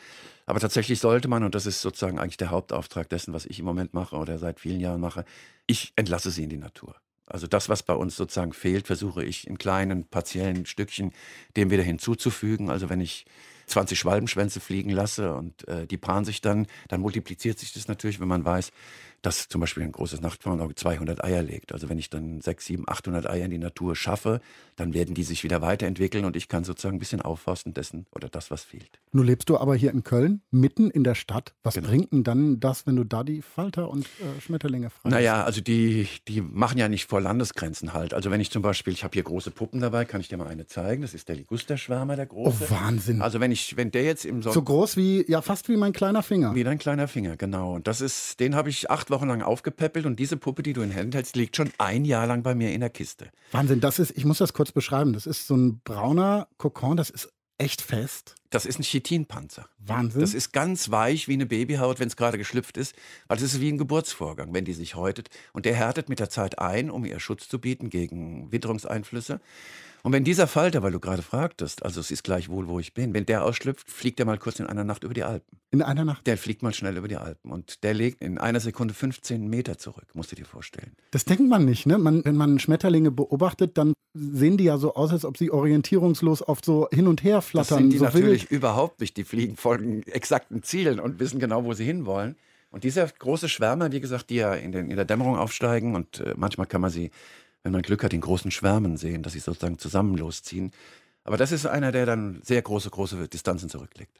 Aber tatsächlich sollte man, und das ist sozusagen eigentlich der Hauptauftrag dessen, was ich im Moment mache oder seit vielen Jahren mache, ich entlasse sie in die Natur. Also das, was bei uns sozusagen fehlt, versuche ich in kleinen, partiellen Stückchen dem wieder hinzuzufügen. Also wenn ich 20 Schwalbenschwänze fliegen lasse und äh, die paaren sich dann, dann multipliziert sich das natürlich, wenn man weiß, dass zum Beispiel ein großes Nachtpfauenauge 200 Eier legt. Also wenn ich dann 6, 7, 800 Eier in die Natur schaffe, dann werden die sich wieder weiterentwickeln und ich kann sozusagen ein bisschen aufforsten dessen oder das, was fehlt. Nun lebst du aber hier in Köln, mitten in der Stadt. Was Genau. bringt denn dann das, wenn du da die Falter und äh, Schmetterlinge frei Naja, also die, die machen ja nicht vor Landesgrenzen halt. Also wenn ich zum Beispiel, ich habe hier große Puppen dabei, kann ich dir mal eine zeigen. Das ist der Ligusterschwärmer, der Oh, große. Wahnsinn. Also wenn ich, wenn der jetzt im so Sommer... groß wie, ja, fast wie mein kleiner Finger. Wie dein kleiner Finger, genau. Und das ist, den habe ich acht Wochen lang aufgepäppelt und diese Puppe, die du in Händen hältst, liegt schon ein Jahr lang bei mir in der Kiste. Wahnsinn, das ist, ich muss das kurz beschreiben. Das ist so ein brauner Kokon, das ist echt fest. Das ist ein Chitinpanzer. Wahnsinn. Das ist ganz weich wie eine Babyhaut, wenn es gerade geschlüpft ist. Weil das ist wie ein Geburtsvorgang, wenn die sich häutet. Und der härtet mit der Zeit ein, um ihr Schutz zu bieten gegen Witterungseinflüsse. Und wenn dieser Falter, weil du gerade fragtest, also es ist gleichwohl, wo ich bin, wenn der ausschlüpft, fliegt er mal kurz in einer Nacht über die Alpen. In einer Nacht? Der fliegt mal schnell über die Alpen. Und der legt in einer Sekunde 15 Meter zurück, musst du dir vorstellen. Das denkt man nicht, ne? Man, wenn man Schmetterlinge beobachtet, dann sehen die ja so aus, als ob sie orientierungslos oft so hin und her flattern. Das sind die so natürlich wild. überhaupt nicht. Die fliegen folgen exakten Zielen und wissen genau, wo sie hinwollen. Und dieser große Schwärmer, wie gesagt, die ja in, den, in der Dämmerung aufsteigen und äh, manchmal kann man sie, wenn man Glück hat, in großen Schwärmen sehen, dass sie sozusagen zusammen losziehen. Aber das ist einer, der dann sehr große, große Distanzen zurücklegt.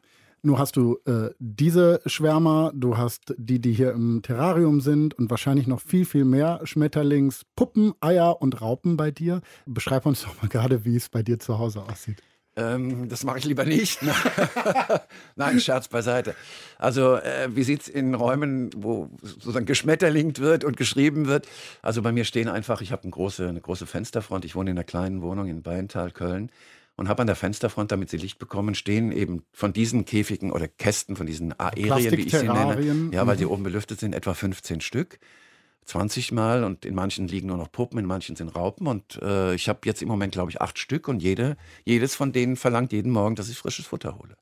Nur hast du äh, diese Schwärmer, du hast die, die hier im Terrarium sind und wahrscheinlich noch viel, viel mehr Schmetterlingspuppen, Eier und Raupen bei dir. Beschreib uns doch mal gerade, wie es bei dir zu Hause aussieht. Ähm, das mache ich lieber nicht. Nein, Scherz beiseite. Also, äh, wie sieht es in Räumen, wo sozusagen geschmetterlingt wird und geschrieben wird? Also bei mir stehen einfach, ich habe eine große, eine große Fensterfront. Ich wohne in einer kleinen Wohnung in Beintal, Köln. Und habe an der Fensterfront, damit sie Licht bekommen, stehen eben von diesen Käfigen oder Kästen, von diesen Aerien, wie ich sie nenne. Ja, weil Mhm. die oben belüftet sind, etwa 15 Stück. 20 Mal und in manchen liegen nur noch Puppen, in manchen sind Raupen. Und äh, ich habe jetzt im Moment, glaube ich, acht Stück und jede, jedes von denen verlangt jeden Morgen, dass ich frisches Futter hole.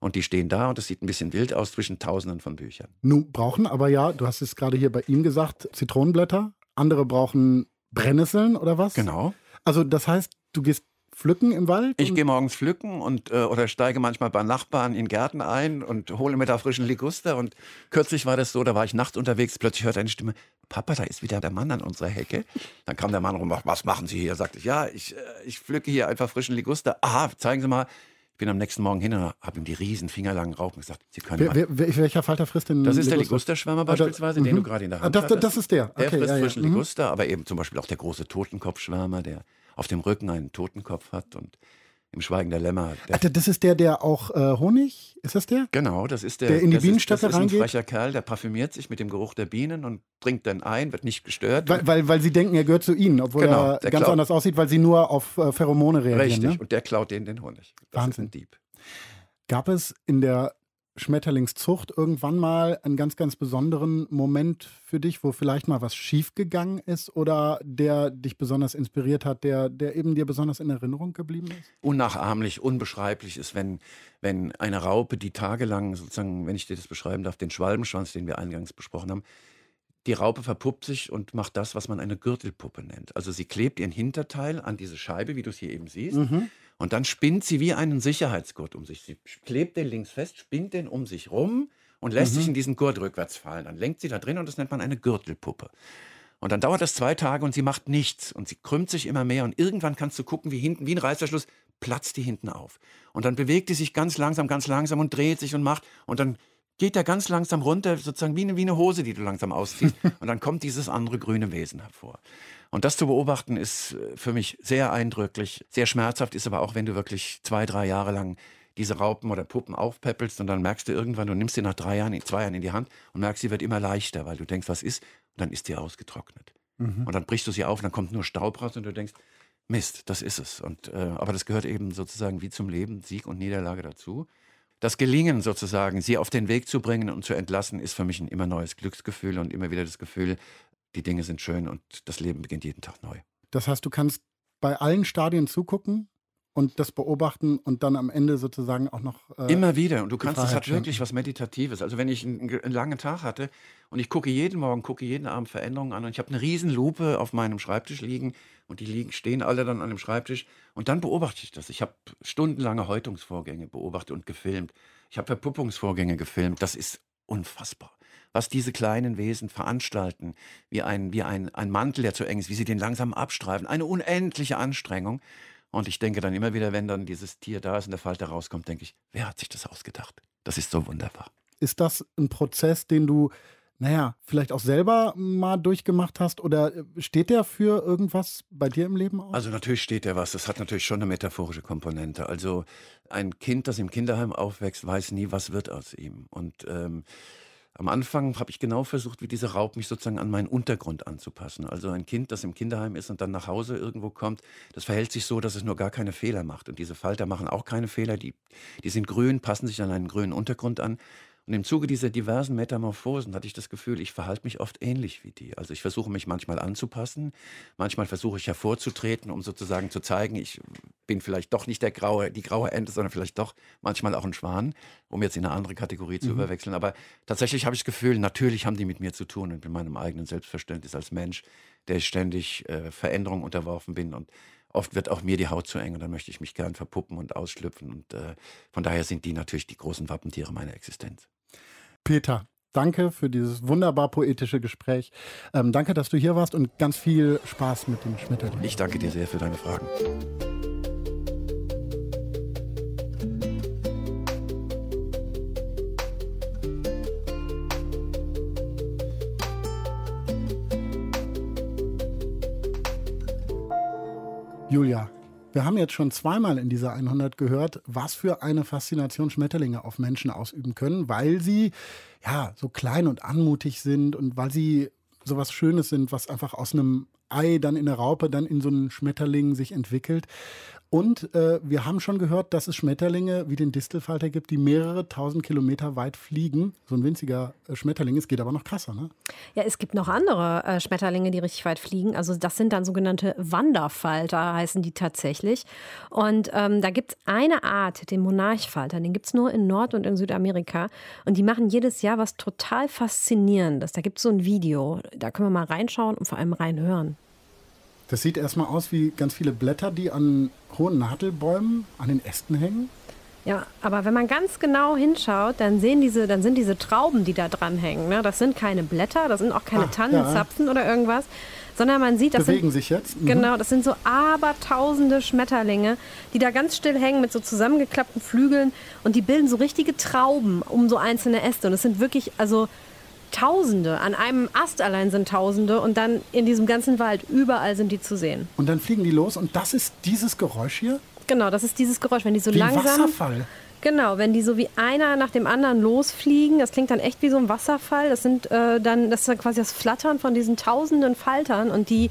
Und die stehen da und es sieht ein bisschen wild aus zwischen Tausenden von Büchern. Nun brauchen aber ja, du hast es gerade hier bei ihm gesagt, Zitronenblätter. Andere brauchen Brennnesseln oder was? Genau. Also das heißt, du gehst pflücken im Wald? Ich gehe morgens pflücken und äh, oder steige manchmal bei Nachbarn in Gärten ein und hole mir da frischen Liguster. Und kürzlich war das so, da war ich nachts unterwegs, plötzlich hörte eine Stimme, Papa, da ist wieder der Mann an unserer Hecke. Dann kam der Mann rum, was machen Sie hier? Sagte ich, ja, ich, äh, ich pflücke hier einfach frischen Liguster. Aha, zeigen Sie mal. Ich bin am nächsten Morgen hin und habe ihm die riesen fingerlangen Raupen gesagt, Sie können Wer, wer, welcher Falter frisst denn Das ist der Liguster? Ligusterschwärmer Ah, da- beispielsweise, den mhm. du gerade in der Ah, Hand das, hattest. das ist der. Der Okay, frisst ja, ja. frischen Mhm. Liguster, aber eben zum Beispiel auch der große Totenkopfschwärmer, der auf dem Rücken einen Totenkopf hat und im Schweigen der Lämmer. Der, Ach, das ist der, der auch äh, Honig, ist das der? genau, das ist der. Der in die ist, Bienenstätte Das ist ein reingeht? frecher Kerl, der parfümiert sich mit dem Geruch der Bienen und dringt dann ein, wird nicht gestört. Weil, weil, weil sie denken, er gehört zu ihnen, obwohl Genau, er ganz klaut. anders aussieht, weil sie nur auf äh, Pheromone reagieren. Richtig, Ne? und der klaut denen den Honig. Das Wahnsinn. ist ein Dieb. Gab es in der Schmetterlingszucht irgendwann mal einen ganz, ganz besonderen Moment für dich, wo vielleicht mal was schiefgegangen ist oder der dich besonders inspiriert hat, der, der eben dir besonders in Erinnerung geblieben ist? unnachahmlich, unbeschreiblich ist, wenn, wenn eine Raupe, die tagelang sozusagen, wenn ich dir das beschreiben darf, den Schwalbenschwanz, den wir eingangs besprochen haben, die Raupe verpuppt sich und macht das, was man eine Gürtelpuppe nennt. Also sie klebt ihren Hinterteil an diese Scheibe, wie du es hier eben siehst, Mhm. Und dann spinnt sie wie einen Sicherheitsgurt um sich. Sie klebt den links fest, spinnt den um sich rum und lässt Mhm. sich in diesen Gurt rückwärts fallen. Dann lenkt sie da drin und das nennt man eine Gürtelpuppe. Und dann dauert das zwei Tage und sie macht nichts und sie krümmt sich immer mehr und irgendwann kannst du gucken, wie hinten, wie ein Reißverschluss, platzt die hinten auf. Und dann bewegt die sich ganz langsam, ganz langsam und dreht sich und macht und dann geht er ganz langsam runter, sozusagen wie eine, wie eine Hose, die du langsam ausziehst. und dann kommt dieses andere grüne Wesen hervor. Und das zu beobachten ist äh, für mich sehr eindrücklich, sehr schmerzhaft ist aber auch, wenn du wirklich zwei, drei Jahre lang diese Raupen oder Puppen aufpäppelst und dann merkst du irgendwann, du nimmst sie nach drei Jahren, zwei Jahren in die Hand und merkst, sie wird immer leichter, weil du denkst, was ist? Und dann ist die ausgetrocknet. Mhm. Und dann brichst du sie auf und dann kommt nur Staub raus und du denkst, Mist, das ist es. Und, äh, aber das gehört eben sozusagen wie zum Leben, Sieg und Niederlage dazu. Das Gelingen sozusagen, sie auf den Weg zu bringen und zu entlassen, ist für mich ein immer neues Glücksgefühl und immer wieder das Gefühl, die Dinge sind schön und das Leben beginnt jeden Tag neu. Das heißt, du kannst bei allen Stadien zugucken und das beobachten und dann am Ende sozusagen auch noch. Äh, Immer wieder. Und du kannst, es hat wirklich was Meditatives. Also wenn ich einen, einen langen Tag hatte und ich gucke jeden Morgen, gucke jeden Abend Veränderungen an und ich habe eine riesen Lupe auf meinem Schreibtisch liegen und die liegen, stehen alle dann an dem Schreibtisch und dann beobachte ich das. Ich habe stundenlange Häutungsvorgänge beobachtet und gefilmt. Ich habe Verpuppungsvorgänge gefilmt. Das ist unfassbar. Was diese kleinen Wesen veranstalten, wie ein, wie ein, ein Mantel, der zu eng ist, wie sie den langsam abstreifen. Eine unendliche Anstrengung. Und ich denke dann immer wieder, wenn dann dieses Tier da ist und der Falter rauskommt, denke ich, wer hat sich das ausgedacht? Das ist so wunderbar. Ist das ein Prozess, den du, naja, vielleicht auch selber mal durchgemacht hast oder äh, steht der für irgendwas bei dir im Leben aus? Also natürlich steht da was. Das hat natürlich schon eine metaphorische Komponente. Also ein Kind, das im Kinderheim aufwächst, weiß nie, was wird aus ihm. Und ähm, Am Anfang habe ich genau versucht, wie dieser Raub mich sozusagen an meinen Untergrund anzupassen. Also ein Kind, das im Kinderheim ist und dann nach Hause irgendwo kommt, das verhält sich so, dass es nur gar keine Fehler macht. Und diese Falter machen auch keine Fehler. Die, die sind grün, passen sich an einen grünen Untergrund an. Und im Zuge dieser diversen Metamorphosen hatte ich das Gefühl, ich verhalte mich oft ähnlich wie die. Also ich versuche mich manchmal anzupassen, manchmal versuche ich hervorzutreten, um sozusagen zu zeigen, ich bin vielleicht doch nicht der graue, die graue Ente, sondern vielleicht doch manchmal auch ein Schwan, um jetzt in eine andere Kategorie zu mhm. überwechseln. Aber tatsächlich habe ich das Gefühl, natürlich haben die mit mir zu tun und mit meinem eigenen Selbstverständnis als Mensch, der ich ständig äh, Veränderungen unterworfen bin und oft wird auch mir die Haut zu eng und dann möchte ich mich gern verpuppen und ausschlüpfen. Und äh, von daher sind die natürlich die großen Wappentiere meiner Existenz. Peter, danke für dieses wunderbar poetische Gespräch. Ähm, danke, dass du hier warst und ganz viel Spaß mit dem Schmetterling. Ich danke dir sehr für deine Fragen. Julia, wir haben jetzt schon zweimal in dieser 100 gehört, was für eine Faszination Schmetterlinge auf Menschen ausüben können, weil sie ja so klein und anmutig sind und weil sie sowas Schönes sind, was einfach aus einem Ei dann in der Raupe dann in so einen Schmetterling sich entwickelt. Und äh, wir haben schon gehört, dass es Schmetterlinge wie den Distelfalter gibt, die mehrere tausend Kilometer weit fliegen. So ein winziger äh, Schmetterling. Es geht aber noch krasser, ne? Ja, es gibt noch andere äh, Schmetterlinge, die richtig weit fliegen. Also das sind dann sogenannte Wanderfalter, heißen die tatsächlich. Und ähm, da gibt es eine Art, den Monarchfalter. Den gibt es nur in Nord- und in Südamerika. Und die machen jedes Jahr was total Faszinierendes. Da gibt es so ein Video. Da können wir mal reinschauen und vor allem reinhören. Das sieht erstmal aus wie ganz viele Blätter, die an hohen Nadelbäumen an den Ästen hängen. Ja, aber wenn man ganz genau hinschaut, dann sehen diese, dann sind diese Trauben, die da dran hängen. Ne? Das sind keine Blätter, das sind auch keine ah, Tannenzapfen ja. oder irgendwas, sondern man sieht, das bewegen sind, sich jetzt. Mhm. Genau, das sind so abertausende Schmetterlinge, die da ganz still hängen mit so zusammengeklappten Flügeln und die bilden so richtige Trauben um so einzelne Äste. Und es sind wirklich, also Tausende. An einem Ast allein sind Tausende und dann in diesem ganzen Wald, überall sind die zu sehen. Und dann fliegen die los und das ist dieses Geräusch hier? Genau, das ist dieses Geräusch, wenn die so wie langsam. Wasserfall. Genau, wenn die so wie einer nach dem anderen losfliegen, das klingt dann echt wie so ein Wasserfall. Das sind äh, dann, das ist dann quasi das Flattern von diesen tausenden Faltern und die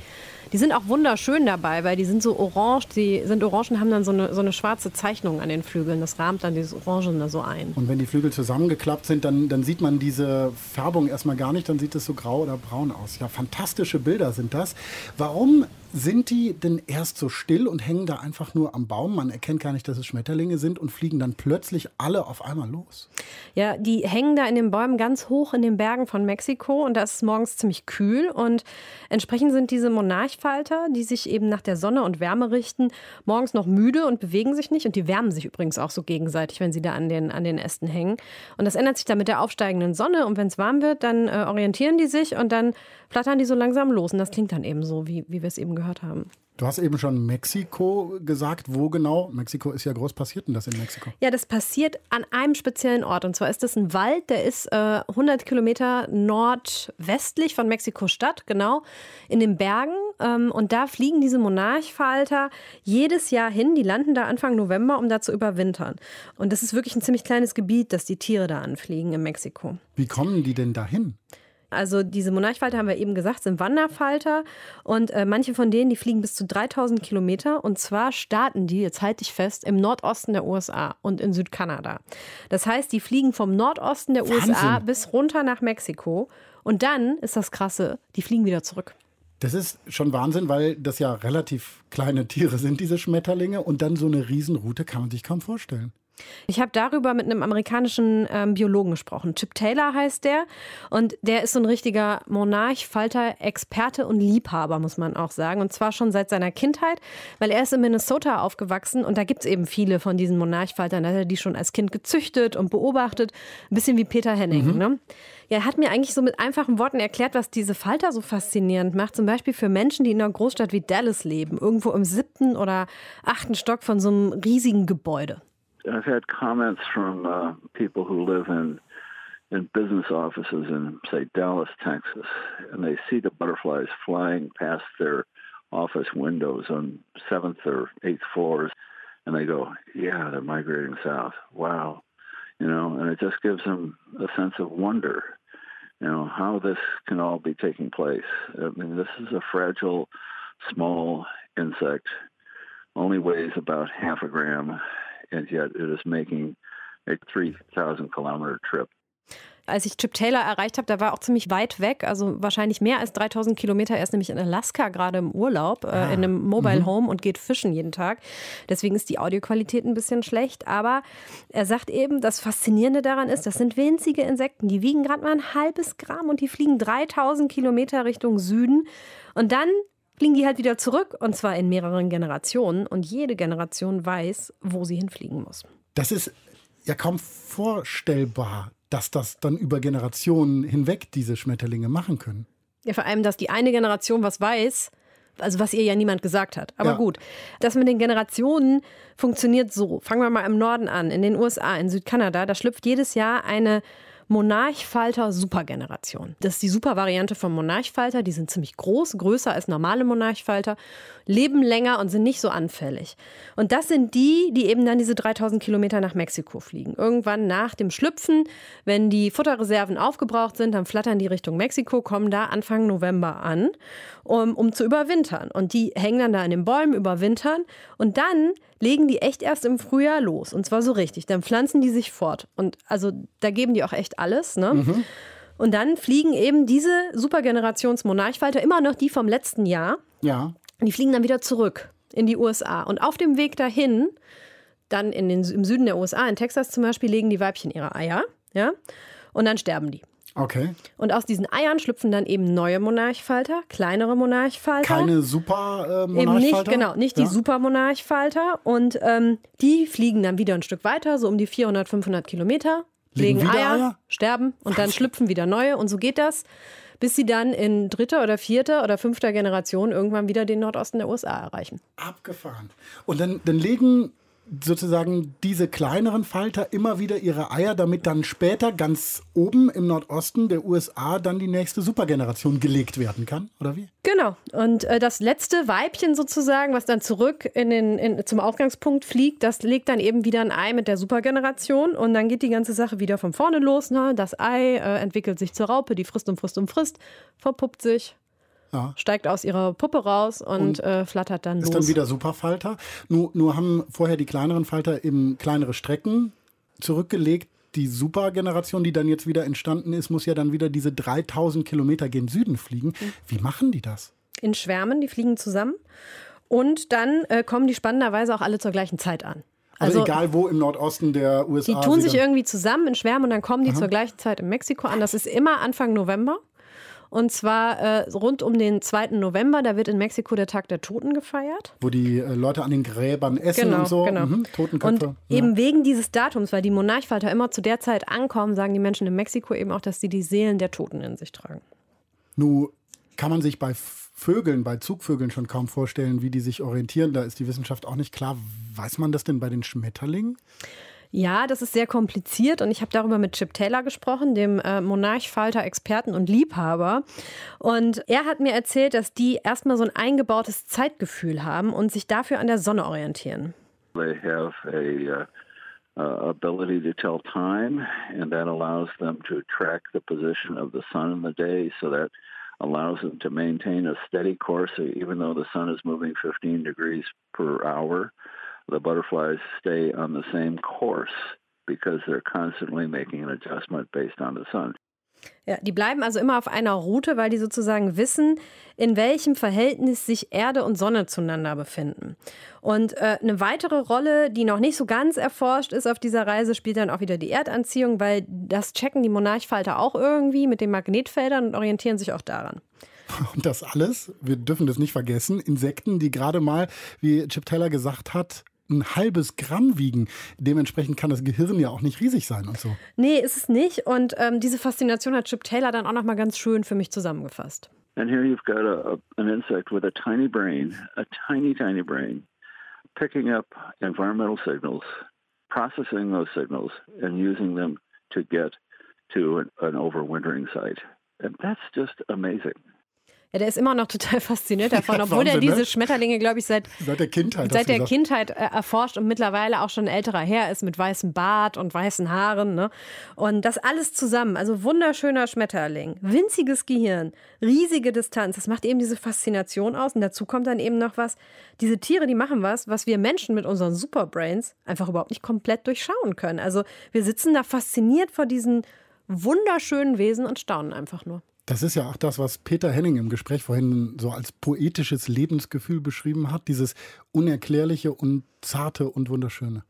die sind auch wunderschön dabei, weil die sind so orange, die sind orange und haben dann so eine, so eine schwarze Zeichnung an den Flügeln. Das rahmt dann dieses Orange da so ein. Und wenn die Flügel zusammengeklappt sind, dann, dann sieht man diese Färbung erstmal gar nicht, dann sieht es so grau oder braun aus. Ja, fantastische Bilder sind das. Warum sind die denn erst so still und hängen da einfach nur am Baum? Man erkennt gar nicht, dass es Schmetterlinge sind und fliegen dann plötzlich alle auf einmal los. Ja, die hängen da in den Bäumen ganz hoch in den Bergen von Mexiko und da ist es morgens ziemlich kühl und entsprechend sind diese Monarchfalter, die sich eben nach der Sonne und Wärme richten, morgens noch müde und bewegen sich nicht und die wärmen sich übrigens auch so gegenseitig, wenn sie da an den, an den Ästen hängen. Und das ändert sich dann mit der aufsteigenden Sonne und wenn es warm wird, dann äh, orientieren die sich und dann flattern die so langsam los und das klingt dann eben so, wie, wie wir es eben gehört haben. Du hast eben schon Mexiko gesagt. Wo genau? Mexiko ist ja groß. Passiert denn das in Mexiko? Ja, das passiert an einem speziellen Ort. Und zwar ist das ein Wald, der ist äh, 100 Kilometer nordwestlich von Mexiko-Stadt, genau, in den Bergen. Ähm, und da fliegen diese Monarchfalter jedes Jahr hin. Die landen da Anfang November, um da zu überwintern. Und das ist wirklich ein ziemlich kleines Gebiet, das die Tiere da anfliegen in Mexiko. Wie kommen die denn dahin? Also diese Monarchfalter haben wir eben gesagt, sind Wanderfalter und äh, manche von denen, die fliegen bis zu 3000 Kilometer und zwar starten die, jetzt halte ich fest, im Nordosten der USA und in Südkanada. Das heißt, die fliegen vom Nordosten der Wahnsinn. USA bis runter nach Mexiko und dann ist das Krasse, die fliegen wieder zurück. Das ist schon Wahnsinn, weil das ja relativ kleine Tiere sind, diese Schmetterlinge und dann so eine Riesenroute kann man sich kaum vorstellen. Ich habe darüber mit einem amerikanischen ähm, Biologen gesprochen. Chip Taylor heißt der. Und der ist so ein richtiger Monarch, Falter, Experte und Liebhaber, muss man auch sagen. Und zwar schon seit seiner Kindheit, weil er ist in Minnesota aufgewachsen und da gibt es eben viele von diesen Monarchfaltern. Da hat er die schon als Kind gezüchtet und beobachtet. Ein bisschen wie Peter Henning. Mhm. Ne? Ja, er hat mir eigentlich so mit einfachen Worten erklärt, was diese Falter so faszinierend macht. Zum Beispiel für Menschen, die in einer Großstadt wie Dallas leben, irgendwo im siebten oder achten Stock von so einem riesigen Gebäude. I've had comments from uh, people who live in in business offices in say Dallas, Texas, and they see the butterflies flying past their office windows on seventh or eighth floors, and they go, "Yeah, they're migrating south. Wow." You know, and it just gives them a sense of wonder. you know, how this can all be taking place. I mean, this is a fragile, small insect, only weighs about half a gram, and yet it is making a 3,000 kilometer trip Als ich Chip Taylor erreicht habe, da war auch ziemlich weit weg, also wahrscheinlich mehr als 3000 Kilometer. Er ist nämlich in Alaska gerade im Urlaub, äh, ah. in einem Mobile mhm. Home und geht fischen jeden Tag. Deswegen ist die Audioqualität ein bisschen schlecht. Aber er sagt eben, das Faszinierende daran ist, das sind winzige Insekten. Die wiegen gerade mal ein halbes Gramm und die fliegen 3000 Kilometer Richtung Süden. Und dann fliegen die halt wieder zurück und zwar in mehreren Generationen. Und jede Generation weiß, wo sie hinfliegen muss. Das ist ja kaum vorstellbar, dass das dann über Generationen hinweg diese Schmetterlinge machen können. Ja, vor allem, dass die eine Generation was weiß, also was ihr ja niemand gesagt hat. Aber ja. gut, das mit den Generationen funktioniert so. Fangen wir mal im Norden an. In den USA, in Südkanada, da schlüpft jedes Jahr eine Monarchfalter Supergeneration. Das ist die Supervariante vom Monarchfalter. Die sind ziemlich groß, größer als normale Monarchfalter, leben länger und sind nicht so anfällig. Und das sind die, die eben dann diese 3000 Kilometer nach Mexiko fliegen. Irgendwann nach dem Schlüpfen, wenn die Futterreserven aufgebraucht sind, dann flattern die Richtung Mexiko, kommen da Anfang November an, um, um zu überwintern. Und die hängen dann da in den Bäumen, überwintern. Und dann legen die echt erst im Frühjahr los. Und zwar so richtig. Dann pflanzen die sich fort. Und also da geben die auch echt alles. Ne? Mhm. Und dann fliegen eben diese Supergenerations-Monarchfalter, immer noch die vom letzten Jahr. Ja. Die fliegen dann wieder zurück in die USA. Und auf dem Weg dahin, dann in den, im Süden der USA, in Texas zum Beispiel, legen die Weibchen ihre Eier. Ja? Und dann sterben die. Okay. Und aus diesen Eiern schlüpfen dann eben neue Monarchfalter, kleinere Monarchfalter. Keine super äh, Monarchfalter? Eben nicht, genau, nicht ja. die super Monarchfalter. Und ähm, die fliegen dann wieder ein Stück weiter, so um die 400, 500 Kilometer, legen, legen Eier, Eier, sterben und dann schlüpfen wieder neue. Und so geht das, bis sie dann in dritter oder vierter oder fünfter Generation irgendwann wieder den Nordosten der USA erreichen. Abgefahren. Und dann, dann legen sozusagen diese kleineren Falter immer wieder ihre Eier, damit dann später ganz oben im Nordosten der USA dann die nächste Supergeneration gelegt werden kann, oder wie? Genau. Und äh, das letzte Weibchen sozusagen, was dann zurück in den, in, zum Ausgangspunkt fliegt, das legt dann eben wieder ein Ei mit der Supergeneration und dann geht die ganze Sache wieder von vorne los. Ne? Das Ei äh, entwickelt sich zur Raupe, die frisst und frisst und frisst, verpuppt sich, ja. steigt aus ihrer Puppe raus und, und äh, flattert dann ist los. Ist dann wieder Superfalter. Nur, nur haben vorher die kleineren Falter eben kleinere Strecken zurückgelegt. Die Supergeneration, die dann jetzt wieder entstanden ist, muss ja dann wieder diese 3000 Kilometer gen Süden fliegen. Mhm. Wie machen die das? In Schwärmen, die fliegen zusammen. Und dann äh, kommen die spannenderweise auch alle zur gleichen Zeit an. Also, also, egal wo im Nordosten der USA. Die tun sich irgendwie zusammen in Schwärmen und dann kommen die Aha. zur gleichen Zeit in Mexiko an. Das ist immer Anfang November. Und zwar äh, rund um den 2. November, da wird in Mexiko der Tag der Toten gefeiert. Wo die äh, Leute an den Gräbern essen genau, und so. Genau. Mhm, Totenköpfe. Und ja. eben wegen dieses Datums, weil die Monarchfalter immer zu der Zeit ankommen, sagen die Menschen in Mexiko eben auch, dass sie die Seelen der Toten in sich tragen. Nun kann man sich bei Vögeln, bei Zugvögeln schon kaum vorstellen, wie die sich orientieren. Da ist die Wissenschaft auch nicht klar. Weiß man das denn bei den Schmetterlingen? Ja, das ist sehr kompliziert und ich habe darüber mit Chip Taylor gesprochen, dem äh, Monarchfalter, Experten und Liebhaber. Und er hat mir erzählt, dass die erstmal so ein eingebautes Zeitgefühl haben und sich dafür an der Sonne orientieren. They have a uh, ability to tell time and that allows them to track the position of the sun in the day so that allows them to maintain a steady course even though the sun is moving 15 degrees per hour. The butterflies stay on the same course because they're constantly making an adjustment based on the sun. Ja, die bleiben also immer auf einer Route, weil die sozusagen wissen, in welchem Verhältnis sich Erde und Sonne zueinander befinden. Und äh, eine weitere Rolle, die noch nicht so ganz erforscht ist auf dieser Reise, spielt dann auch wieder die Erdanziehung, weil das checken die Monarchfalter auch irgendwie mit den Magnetfeldern und orientieren sich auch daran. Und das alles, wir dürfen das nicht vergessen, Insekten, die gerade mal, wie Chip Taylor gesagt hat, ein halbes Gramm wiegen. Dementsprechend kann das Gehirn ja auch nicht riesig sein und so. Nee, ist es nicht. Und ähm, diese Faszination hat Chip Taylor dann auch noch mal ganz schön für mich zusammengefasst. And here you've got a, an insect with a tiny brain, a tiny, tiny brain, picking up environmental signals, processing those signals, and using them to get to an, an overwintering site. And that's just amazing. Ja, der ist immer noch total fasziniert davon, Ja, obwohl er Wahnsinn, diese ne? Schmetterlinge, glaube ich, seit, Seit der Kindheit. seit der gesagt. Kindheit äh, erforscht und mittlerweile auch schon ein älterer Herr ist mit weißem Bart und weißen Haaren. Ne? Und das alles zusammen, also wunderschöner Schmetterling, winziges Gehirn, riesige Distanz, das macht eben diese Faszination aus. Und dazu kommt dann eben noch was, diese Tiere, die machen was, was wir Menschen mit unseren Superbrains einfach überhaupt nicht komplett durchschauen können. Also wir sitzen da fasziniert vor diesen wunderschönen Wesen und staunen einfach nur. Das ist ja auch das, was Peter Henning im Gespräch vorhin so als poetisches Lebensgefühl beschrieben hat. Dieses Unerklärliche und Zarte und Wunderschöne.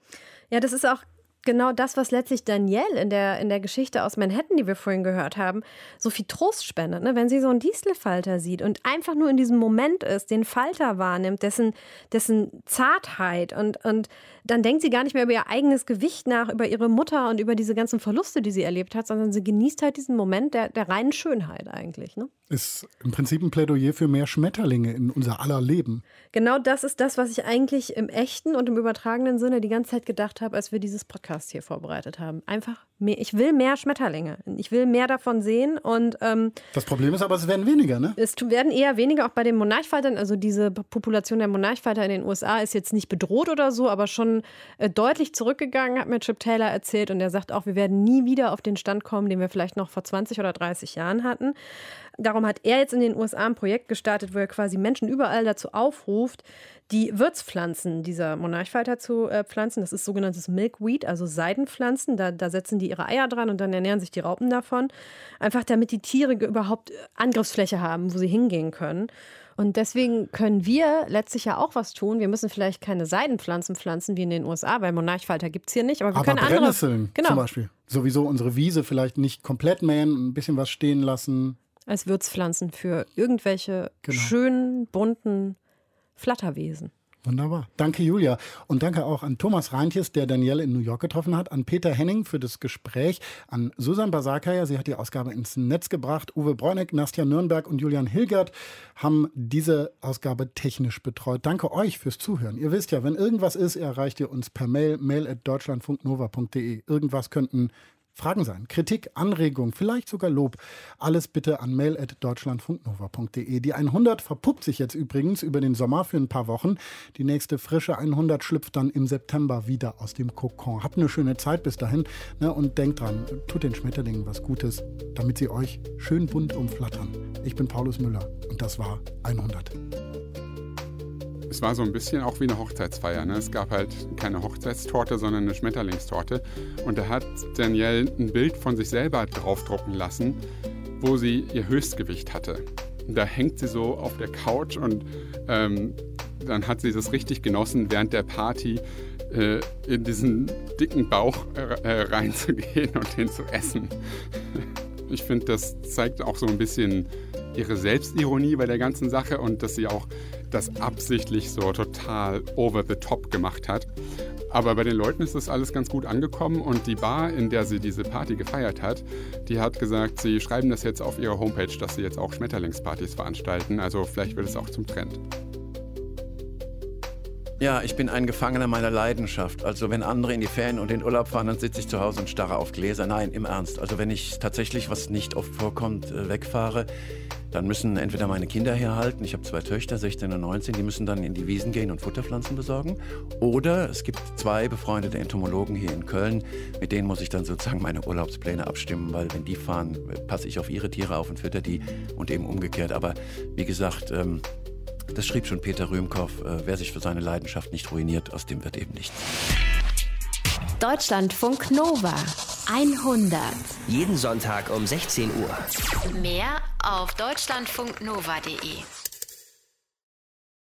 Ja, das ist auch genau das, was letztlich Danielle in der, in der Geschichte aus Manhattan, die wir vorhin gehört haben, so viel Trost spendet. Ne? Wenn sie so einen Distelfalter sieht und einfach nur in diesem Moment ist, den Falter wahrnimmt, dessen, dessen Zartheit und, und dann denkt sie gar nicht mehr über ihr eigenes Gewicht nach, über ihre Mutter und über diese ganzen Verluste, die sie erlebt hat, sondern sie genießt halt diesen Moment der, der reinen Schönheit eigentlich. Ne? Ist im Prinzip ein Plädoyer für mehr Schmetterlinge in unser aller Leben. Genau das ist das, was ich eigentlich im echten und im übertragenen Sinne die ganze Zeit gedacht habe, als wir dieses Podcast hier vorbereitet haben. Einfach mehr. Ich will mehr Schmetterlinge. Ich will mehr davon sehen und ähm, Das Problem ist aber, es werden weniger, ne? es werden eher weniger auch bei den Monarchfaltern. Also diese Population der Monarchfalter in den USA ist jetzt nicht bedroht oder so, aber schon äh, deutlich zurückgegangen, hat mir Chip Taylor erzählt. Und er sagt auch, wir werden nie wieder auf den Stand kommen, den wir vielleicht noch vor 20 oder 30 Jahren hatten. Darum hat er jetzt in den USA ein Projekt gestartet, wo er quasi Menschen überall dazu aufruft, die Wirtspflanzen dieser Monarchfalter zu äh, pflanzen. Das ist sogenanntes Milkweed, also Seidenpflanzen. Da, da setzen die ihre Eier dran und dann ernähren sich die Raupen davon. Einfach damit die Tiere überhaupt äh, Angriffsfläche haben, wo sie hingehen können. Und deswegen können wir letztlich ja auch was tun. Wir müssen vielleicht keine Seidenpflanzen pflanzen wie in den USA, weil Monarchfalter gibt es hier nicht. Aber wir Aber können andere. Brennnesseln Genau. zum Beispiel. Sowieso unsere Wiese vielleicht nicht komplett mähen, ein bisschen was stehen lassen. als Wirtspflanzen für irgendwelche Genau. schönen, bunten Flatterwesen. Wunderbar. Danke, Julia. Und danke auch an Thomas Reintjes, der Danielle in New York getroffen hat, an Peter Henning für das Gespräch, an Susan Basakaya, sie hat die Ausgabe ins Netz gebracht, Uwe Bräunig, Nastja Nürnberg und Julian Hilgert haben diese Ausgabe technisch betreut. Danke euch fürs Zuhören. Ihr wisst ja, wenn irgendwas ist, erreicht ihr uns per Mail, mail at deutschlandfunknova.de. Irgendwas könnten Fragen sein, Kritik, Anregung, vielleicht sogar Lob. Alles bitte an mail.deutschlandfunknova.de. Die 100 verpuppt sich jetzt übrigens über den Sommer für ein paar Wochen. Die nächste frische 100 schlüpft dann im September wieder aus dem Kokon. Habt eine schöne Zeit bis dahin ne, und denkt dran, tut den Schmetterlingen was Gutes, damit sie euch schön bunt umflattern. Ich bin Paulus Müller und das war 100. Es war so ein bisschen auch wie eine Hochzeitsfeier. Ne? Es gab halt keine Hochzeitstorte, sondern eine Schmetterlingstorte. Und da hat Danielle ein Bild von sich selber draufdrucken lassen, wo sie ihr Höchstgewicht hatte. Und da hängt sie so auf der Couch und ähm, dann hat sie das richtig genossen, während der Party äh, in diesen dicken Bauch äh, reinzugehen und den zu essen. Ich finde, das zeigt auch so ein bisschen ihre Selbstironie bei der ganzen Sache und dass sie auch das absichtlich so total over the top gemacht hat. Aber bei den Leuten ist das alles ganz gut angekommen und die Bar, in der sie diese Party gefeiert hat, die hat gesagt, sie schreiben das jetzt auf ihre Homepage, dass sie jetzt auch Schmetterlingspartys veranstalten. Also vielleicht wird es auch zum Trend. Ja, ich bin ein Gefangener meiner Leidenschaft. Also wenn andere in die Ferien und in den Urlaub fahren, dann sitze ich zu Hause und starre auf Gläser. Nein, im Ernst. Also wenn ich tatsächlich, was nicht oft vorkommt, äh, wegfahre, dann müssen entweder meine Kinder herhalten, ich habe zwei Töchter, 16 und 19, die müssen dann in die Wiesen gehen und Futterpflanzen besorgen. Oder es gibt zwei befreundete Entomologen hier in Köln, mit denen muss ich dann sozusagen meine Urlaubspläne abstimmen, weil wenn die fahren, passe ich auf ihre Tiere auf und fütter die und eben umgekehrt. Aber wie gesagt, ähm, das schrieb schon Peter Rühmkoff, äh, wer sich für seine Leidenschaft nicht ruiniert, aus dem wird eben nichts. Deutschlandfunk Nova 100. Jeden Sonntag um 16 Uhr. Mehr auf deutschlandfunknova.de.